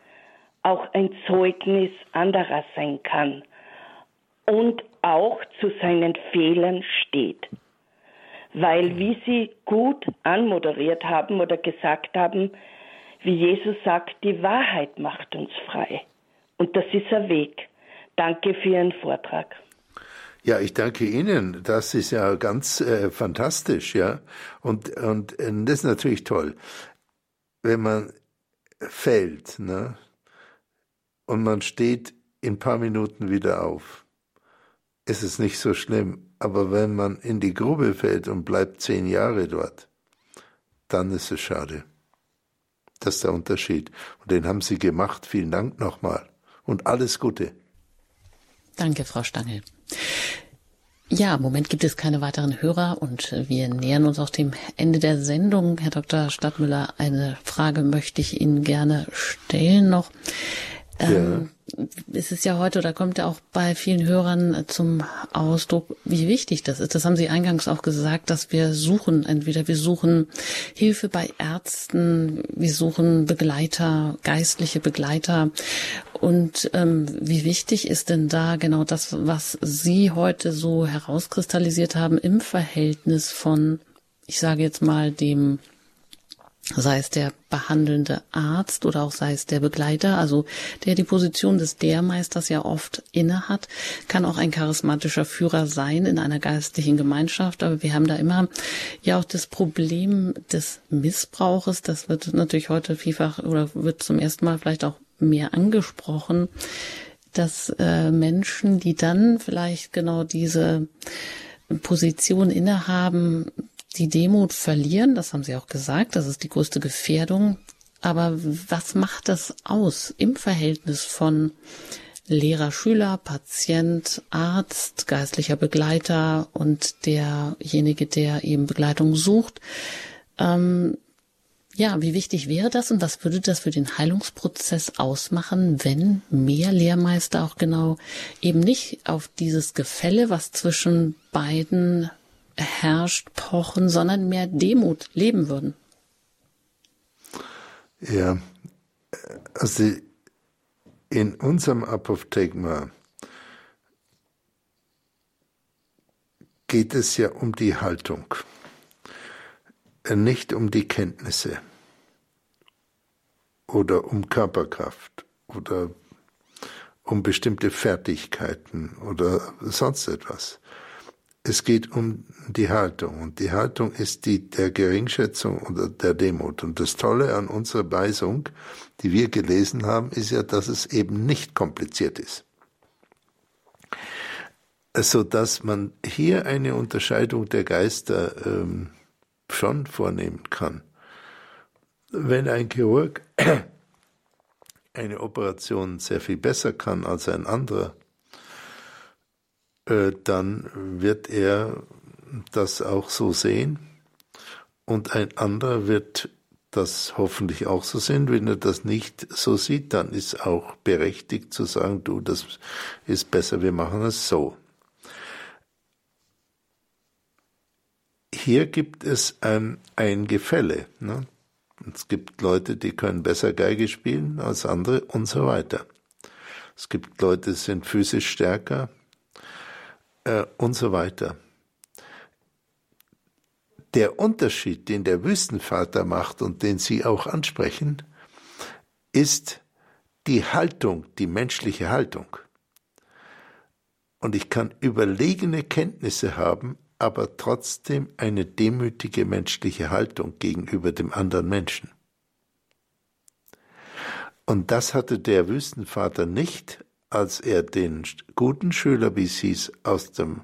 auch ein Zeugnis anderer sein kann und auch zu seinen Fehlern steht. Weil, wie Sie gut anmoderiert haben oder gesagt haben, wie Jesus sagt, die Wahrheit macht uns frei. Und das ist ein Weg. Danke für Ihren Vortrag. Ja, ich danke Ihnen. Das ist ja ganz äh, fantastisch, ja. Und, und äh, das ist natürlich toll, wenn man fällt, ne? Und man steht in ein paar Minuten wieder auf. Ist es nicht so schlimm. Aber wenn man in die Grube fällt und bleibt zehn Jahre dort, dann ist es schade. Das ist der Unterschied. Und den haben Sie gemacht. Vielen Dank nochmal. Und alles Gute. Danke, Frau Stangel. Ja, im Moment gibt es keine weiteren Hörer und wir nähern uns auch dem Ende der Sendung. Herr Dr. Stadtmüller, eine Frage möchte ich Ihnen gerne stellen noch. Ähm, es ist ja heute oder kommt ja auch bei vielen Hörern zum Ausdruck, wie wichtig das ist. Das haben Sie eingangs auch gesagt, dass wir suchen, entweder wir suchen Hilfe bei Ärzten, wir suchen Begleiter, geistliche Begleiter. Und ähm, wie wichtig ist denn da genau das, was Sie heute so herauskristallisiert haben im Verhältnis von, ich sage jetzt mal, dem sei es der behandelnde Arzt oder auch sei es der Begleiter, also der die Position des Lehrmeisters ja oft innehat, kann auch ein charismatischer Führer sein in einer geistlichen Gemeinschaft. Aber wir haben da immer ja auch das Problem des Missbrauches. Das wird natürlich heute vielfach oder wird zum ersten Mal vielleicht auch mehr angesprochen, dass äh, Menschen, die dann vielleicht genau diese Position innehaben, die Demut verlieren, das haben Sie auch gesagt, das ist die größte Gefährdung. Aber was macht das aus im Verhältnis von Lehrer, Schüler, Patient, Arzt, geistlicher Begleiter und derjenige, der eben Begleitung sucht? Ähm, ja, wie wichtig wäre das und was würde das für den Heilungsprozess ausmachen, wenn mehr Lehrmeister auch genau eben nicht auf dieses Gefälle, was zwischen beiden herrscht, pochen, sondern mehr Demut leben würden. Ja, also in unserem Apophthegma geht es ja um die Haltung, nicht um die Kenntnisse oder um Körperkraft oder um bestimmte Fertigkeiten oder sonst etwas. Es geht um die Haltung und die Haltung ist die der Geringschätzung oder der Demut. Und das Tolle an unserer Weisung, die wir gelesen haben, ist ja, dass es eben nicht kompliziert ist. So dass man hier eine Unterscheidung der Geister ähm, schon vornehmen kann. Wenn ein Chirurg eine Operation sehr viel besser kann als ein anderer, dann wird er das auch so sehen und ein anderer wird das hoffentlich auch so sehen. Wenn er das nicht so sieht, dann ist auch berechtigt zu sagen, du, das ist besser, wir machen es so. Hier gibt es ein, ein Gefälle. Ne? Es gibt Leute, die können besser Geige spielen als andere und so weiter. Es gibt Leute, die sind physisch stärker, äh, und so weiter. Der Unterschied, den der Wüstenvater macht und den Sie auch ansprechen, ist die Haltung, die menschliche Haltung. Und ich kann überlegene Kenntnisse haben, aber trotzdem eine demütige menschliche Haltung gegenüber dem anderen Menschen. Und das hatte der Wüstenvater nicht, als er den guten Schüler, wie es hieß, aus dem,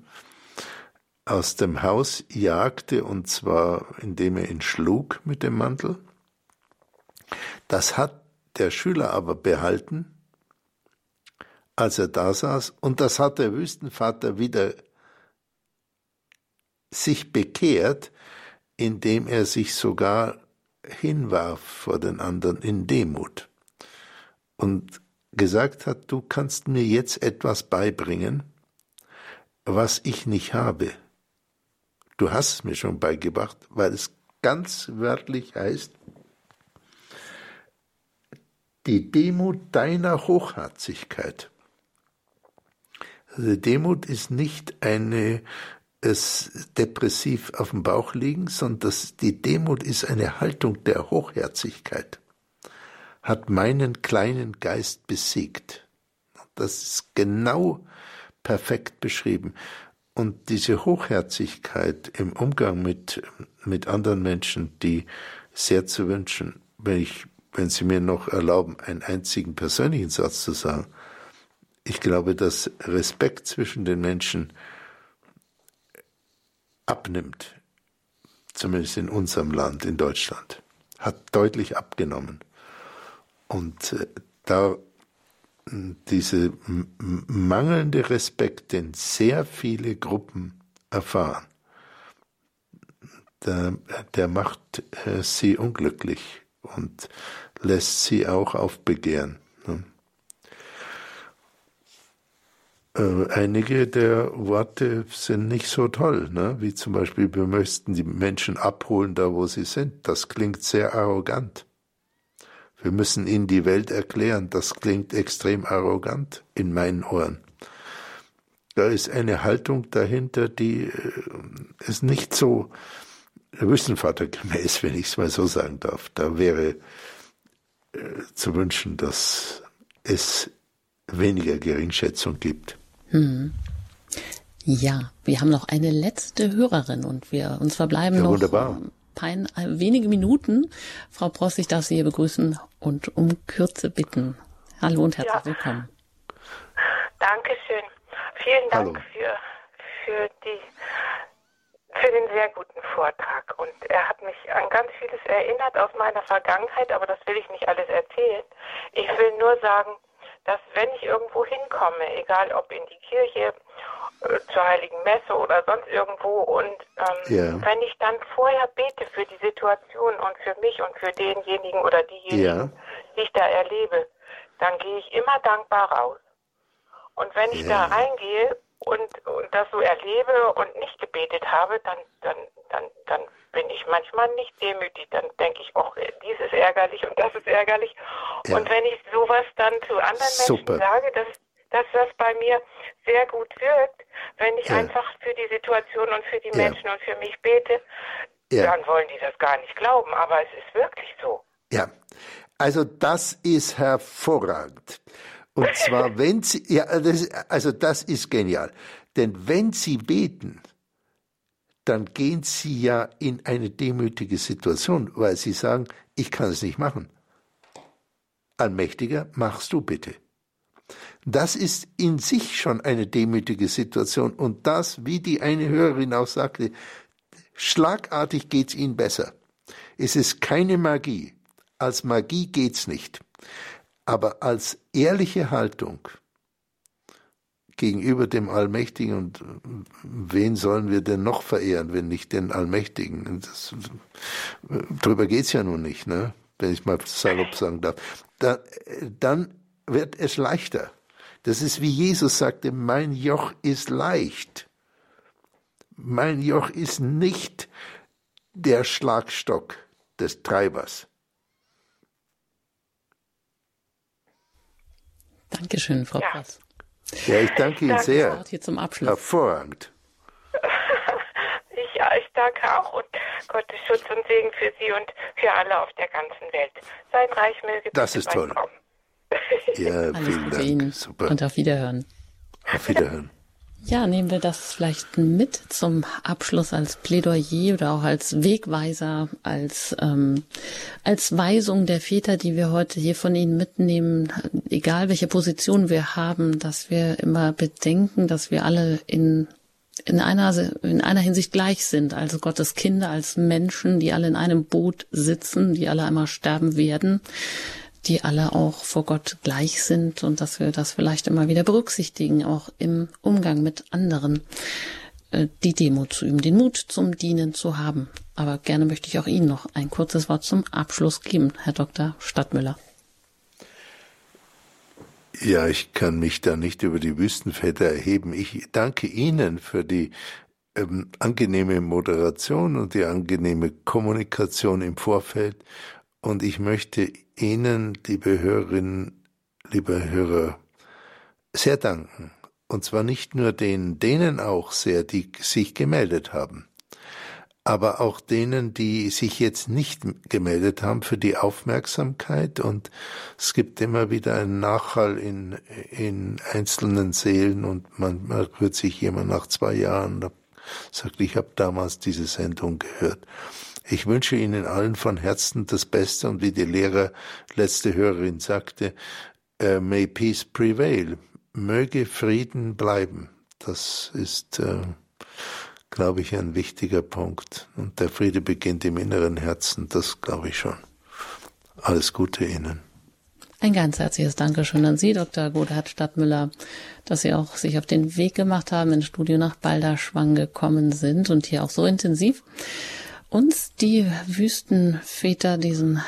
aus dem Haus jagte, und zwar indem er ihn schlug mit dem Mantel. Das hat der Schüler aber behalten, als er da saß, und das hat der Wüstenvater wieder sich bekehrt, indem er sich sogar hinwarf vor den anderen in Demut. Und gesagt hat, du kannst mir jetzt etwas beibringen, was ich nicht habe. Du hast es mir schon beigebracht, weil es ganz wörtlich heißt, die Demut deiner Hochherzigkeit. Also Demut ist nicht eine es depressiv auf dem Bauch liegen, sondern das, die Demut ist eine Haltung der Hochherzigkeit hat meinen kleinen Geist besiegt. Das ist genau perfekt beschrieben. Und diese Hochherzigkeit im Umgang mit, mit anderen Menschen, die sehr zu wünschen, wenn ich, wenn Sie mir noch erlauben, einen einzigen persönlichen Satz zu sagen. Ich glaube, dass Respekt zwischen den Menschen abnimmt, zumindest in unserem Land, in Deutschland, hat deutlich abgenommen. Und äh, da diese mangelnde Respekt, den sehr viele Gruppen erfahren, der, der macht äh, sie unglücklich und lässt sie auch aufbegehren. Ne? Äh, einige der Worte sind nicht so toll, ne? wie zum Beispiel, wir möchten die Menschen abholen, da wo sie sind. Das klingt sehr arrogant. Wir müssen ihnen die Welt erklären. Das klingt extrem arrogant in meinen Ohren. Da ist eine Haltung dahinter, die äh, ist nicht so wüstenvatergemäß, wenn ich es mal so sagen darf. Da wäre äh, zu wünschen, dass es weniger Geringschätzung gibt. Hm. Ja, wir haben noch eine letzte Hörerin und wir uns verbleiben ja, noch wunderbar ein, wenige Minuten. Frau Pross, ich darf Sie hier begrüßen und um Kürze bitten. Hallo und herzlich ja. willkommen. Dankeschön. Vielen Dank für, für, die, für den sehr guten Vortrag. Und er hat mich an ganz vieles erinnert aus meiner Vergangenheit, aber das will ich nicht alles erzählen. Ich will nur sagen, dass wenn ich irgendwo hinkomme, egal ob in die Kirche äh, zur Heiligen Messe oder sonst irgendwo. Und ähm, ja. wenn ich dann vorher bete für die Situation und für mich und für denjenigen oder diejenigen, ja. die ich da erlebe, dann gehe ich immer dankbar raus. Und wenn ich ja. da reingehe, und, und das so erlebe und nicht gebetet habe, dann, dann, dann, dann bin ich manchmal nicht demütig. Dann denke ich, auch dies ist ärgerlich und das ist ärgerlich. Und wenn ich sowas dann zu anderen Super. Menschen sage, dass, dass das bei mir sehr gut wirkt, wenn ich ja. einfach für die Situation und für die Menschen und für mich bete, dann wollen die das gar nicht glauben. Aber es ist wirklich so. Ja, also das ist hervorragend. Und zwar, wenn Sie, ja, das, also das ist genial. Denn wenn Sie beten, dann gehen Sie ja in eine demütige Situation, weil Sie sagen, ich kann es nicht machen. Allmächtiger, machst du bitte. Das ist in sich schon eine demütige Situation und das, wie die eine Hörerin auch sagte, schlagartig geht's Ihnen besser. Es ist keine Magie. Als Magie geht's nicht. Aber als ehrliche Haltung gegenüber dem Allmächtigen und wen sollen wir denn noch verehren, wenn nicht den Allmächtigen? Das, drüber geht's ja nun nicht, ne? wenn ich mal salopp sagen darf. Da, dann wird es leichter. Das ist wie Jesus sagte, mein Joch ist leicht. Mein Joch ist nicht der Schlagstock des Treibers. Dankeschön, Frau ja. Prass. Ja, ich danke Ihnen sehr. Hier zum Abschluss. Hervorragend. Ich, ja, ich danke auch und Gottes Schutz und Segen für Sie und für alle auf der ganzen Welt. Sein Reich möge Das ist toll. Kommen. Ja, Alles vielen Dank. Ihnen. Super. Und auf Wiederhören. Auf Wiederhören. Ja, nehmen wir das vielleicht mit zum Abschluss als Plädoyer oder auch als Wegweiser, als, ähm, als Weisung der Väter, die wir heute hier von Ihnen mitnehmen, egal welche Position wir haben, dass wir immer bedenken, dass wir alle in in einer, in einer Hinsicht gleich sind, also Gottes Kinder als Menschen, die alle in einem Boot sitzen, die alle einmal sterben werden, die alle auch vor Gott gleich sind und dass wir das vielleicht immer wieder berücksichtigen, auch im Umgang mit anderen, äh, die Demut zu üben, den Mut zum Dienen zu haben. Aber gerne möchte ich auch Ihnen noch ein kurzes Wort zum Abschluss geben, Herr Dr. Stadtmüller. Ja, ich kann mich da nicht über die Wüstenväter erheben. Ich danke Ihnen für die ähm, angenehme Moderation und die angenehme Kommunikation im Vorfeld. Und ich möchte Ihnen, liebe Hörerinnen, liebe Hörer, sehr danken. Und zwar nicht nur denen, denen auch sehr, die sich gemeldet haben, aber auch denen, die sich jetzt nicht gemeldet haben, für die Aufmerksamkeit. Und es gibt immer wieder einen Nachhall in, in einzelnen Seelen und manchmal hört sich jemand nach zwei Jahren, sagt, ich habe damals diese Sendung gehört. Ich wünsche Ihnen allen von Herzen das Beste und wie die Lehrer letzte Hörerin sagte, uh, may peace prevail. Möge Frieden bleiben. Das ist, äh, glaube ich, ein wichtiger Punkt. Und der Friede beginnt im inneren Herzen, das glaube ich schon. Alles Gute Ihnen. Ein ganz herzliches Dankeschön an Sie, Dr. Godhard Stadtmüller, dass Sie auch sich auf den Weg gemacht haben, ins Studio nach Balderschwang gekommen sind und hier auch so intensiv uns die Wüstenväter diesen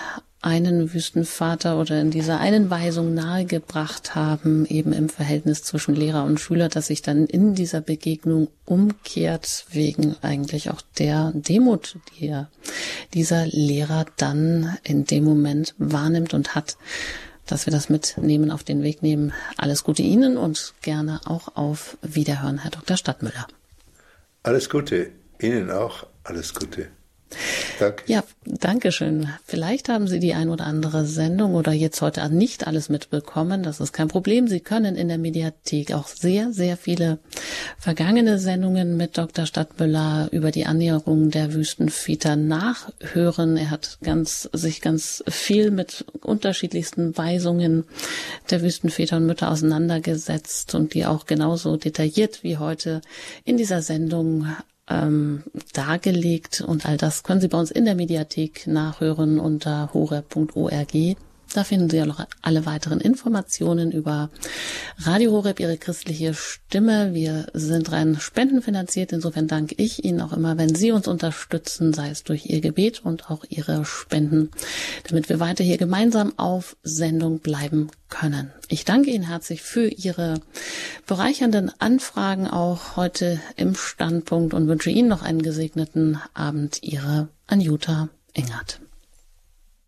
einen Wüstenvater oder in dieser einen Weisung nahegebracht haben, eben im Verhältnis zwischen Lehrer und Schüler, dass sich dann in dieser Begegnung umkehrt, wegen eigentlich auch der Demut, die er, dieser Lehrer dann in dem Moment wahrnimmt und hat, dass wir das mitnehmen, auf den Weg nehmen. Alles Gute Ihnen und gerne auch auf Wiederhören, Herr Dr. Stadtmüller. Alles Gute, Ihnen auch alles Gute. Danke. Ja, danke schön. Vielleicht haben Sie die ein oder andere Sendung oder jetzt heute nicht alles mitbekommen. Das ist kein Problem. Sie können in der Mediathek auch sehr, sehr viele vergangene Sendungen mit Dr. Stadtmüller über die Annäherung der Wüstenväter nachhören. Er hat ganz, sich ganz viel mit unterschiedlichsten Weisungen der Wüstenväter und Mütter auseinandergesetzt und die auch genauso detailliert wie heute in dieser Sendung ähm, dargelegt und all das können Sie bei uns in der Mediathek nachhören unter hore.org. Da finden Sie ja noch alle weiteren Informationen über Radio Horeb, Ihre christliche Stimme. Wir sind rein spendenfinanziert. Insofern danke ich Ihnen auch immer, wenn Sie uns unterstützen, sei es durch Ihr Gebet und auch Ihre Spenden, damit wir weiter hier gemeinsam auf Sendung bleiben können. Ich danke Ihnen herzlich für Ihre bereichernden Anfragen auch heute im Standpunkt und wünsche Ihnen noch einen gesegneten Abend. Ihre Anjuta Engert.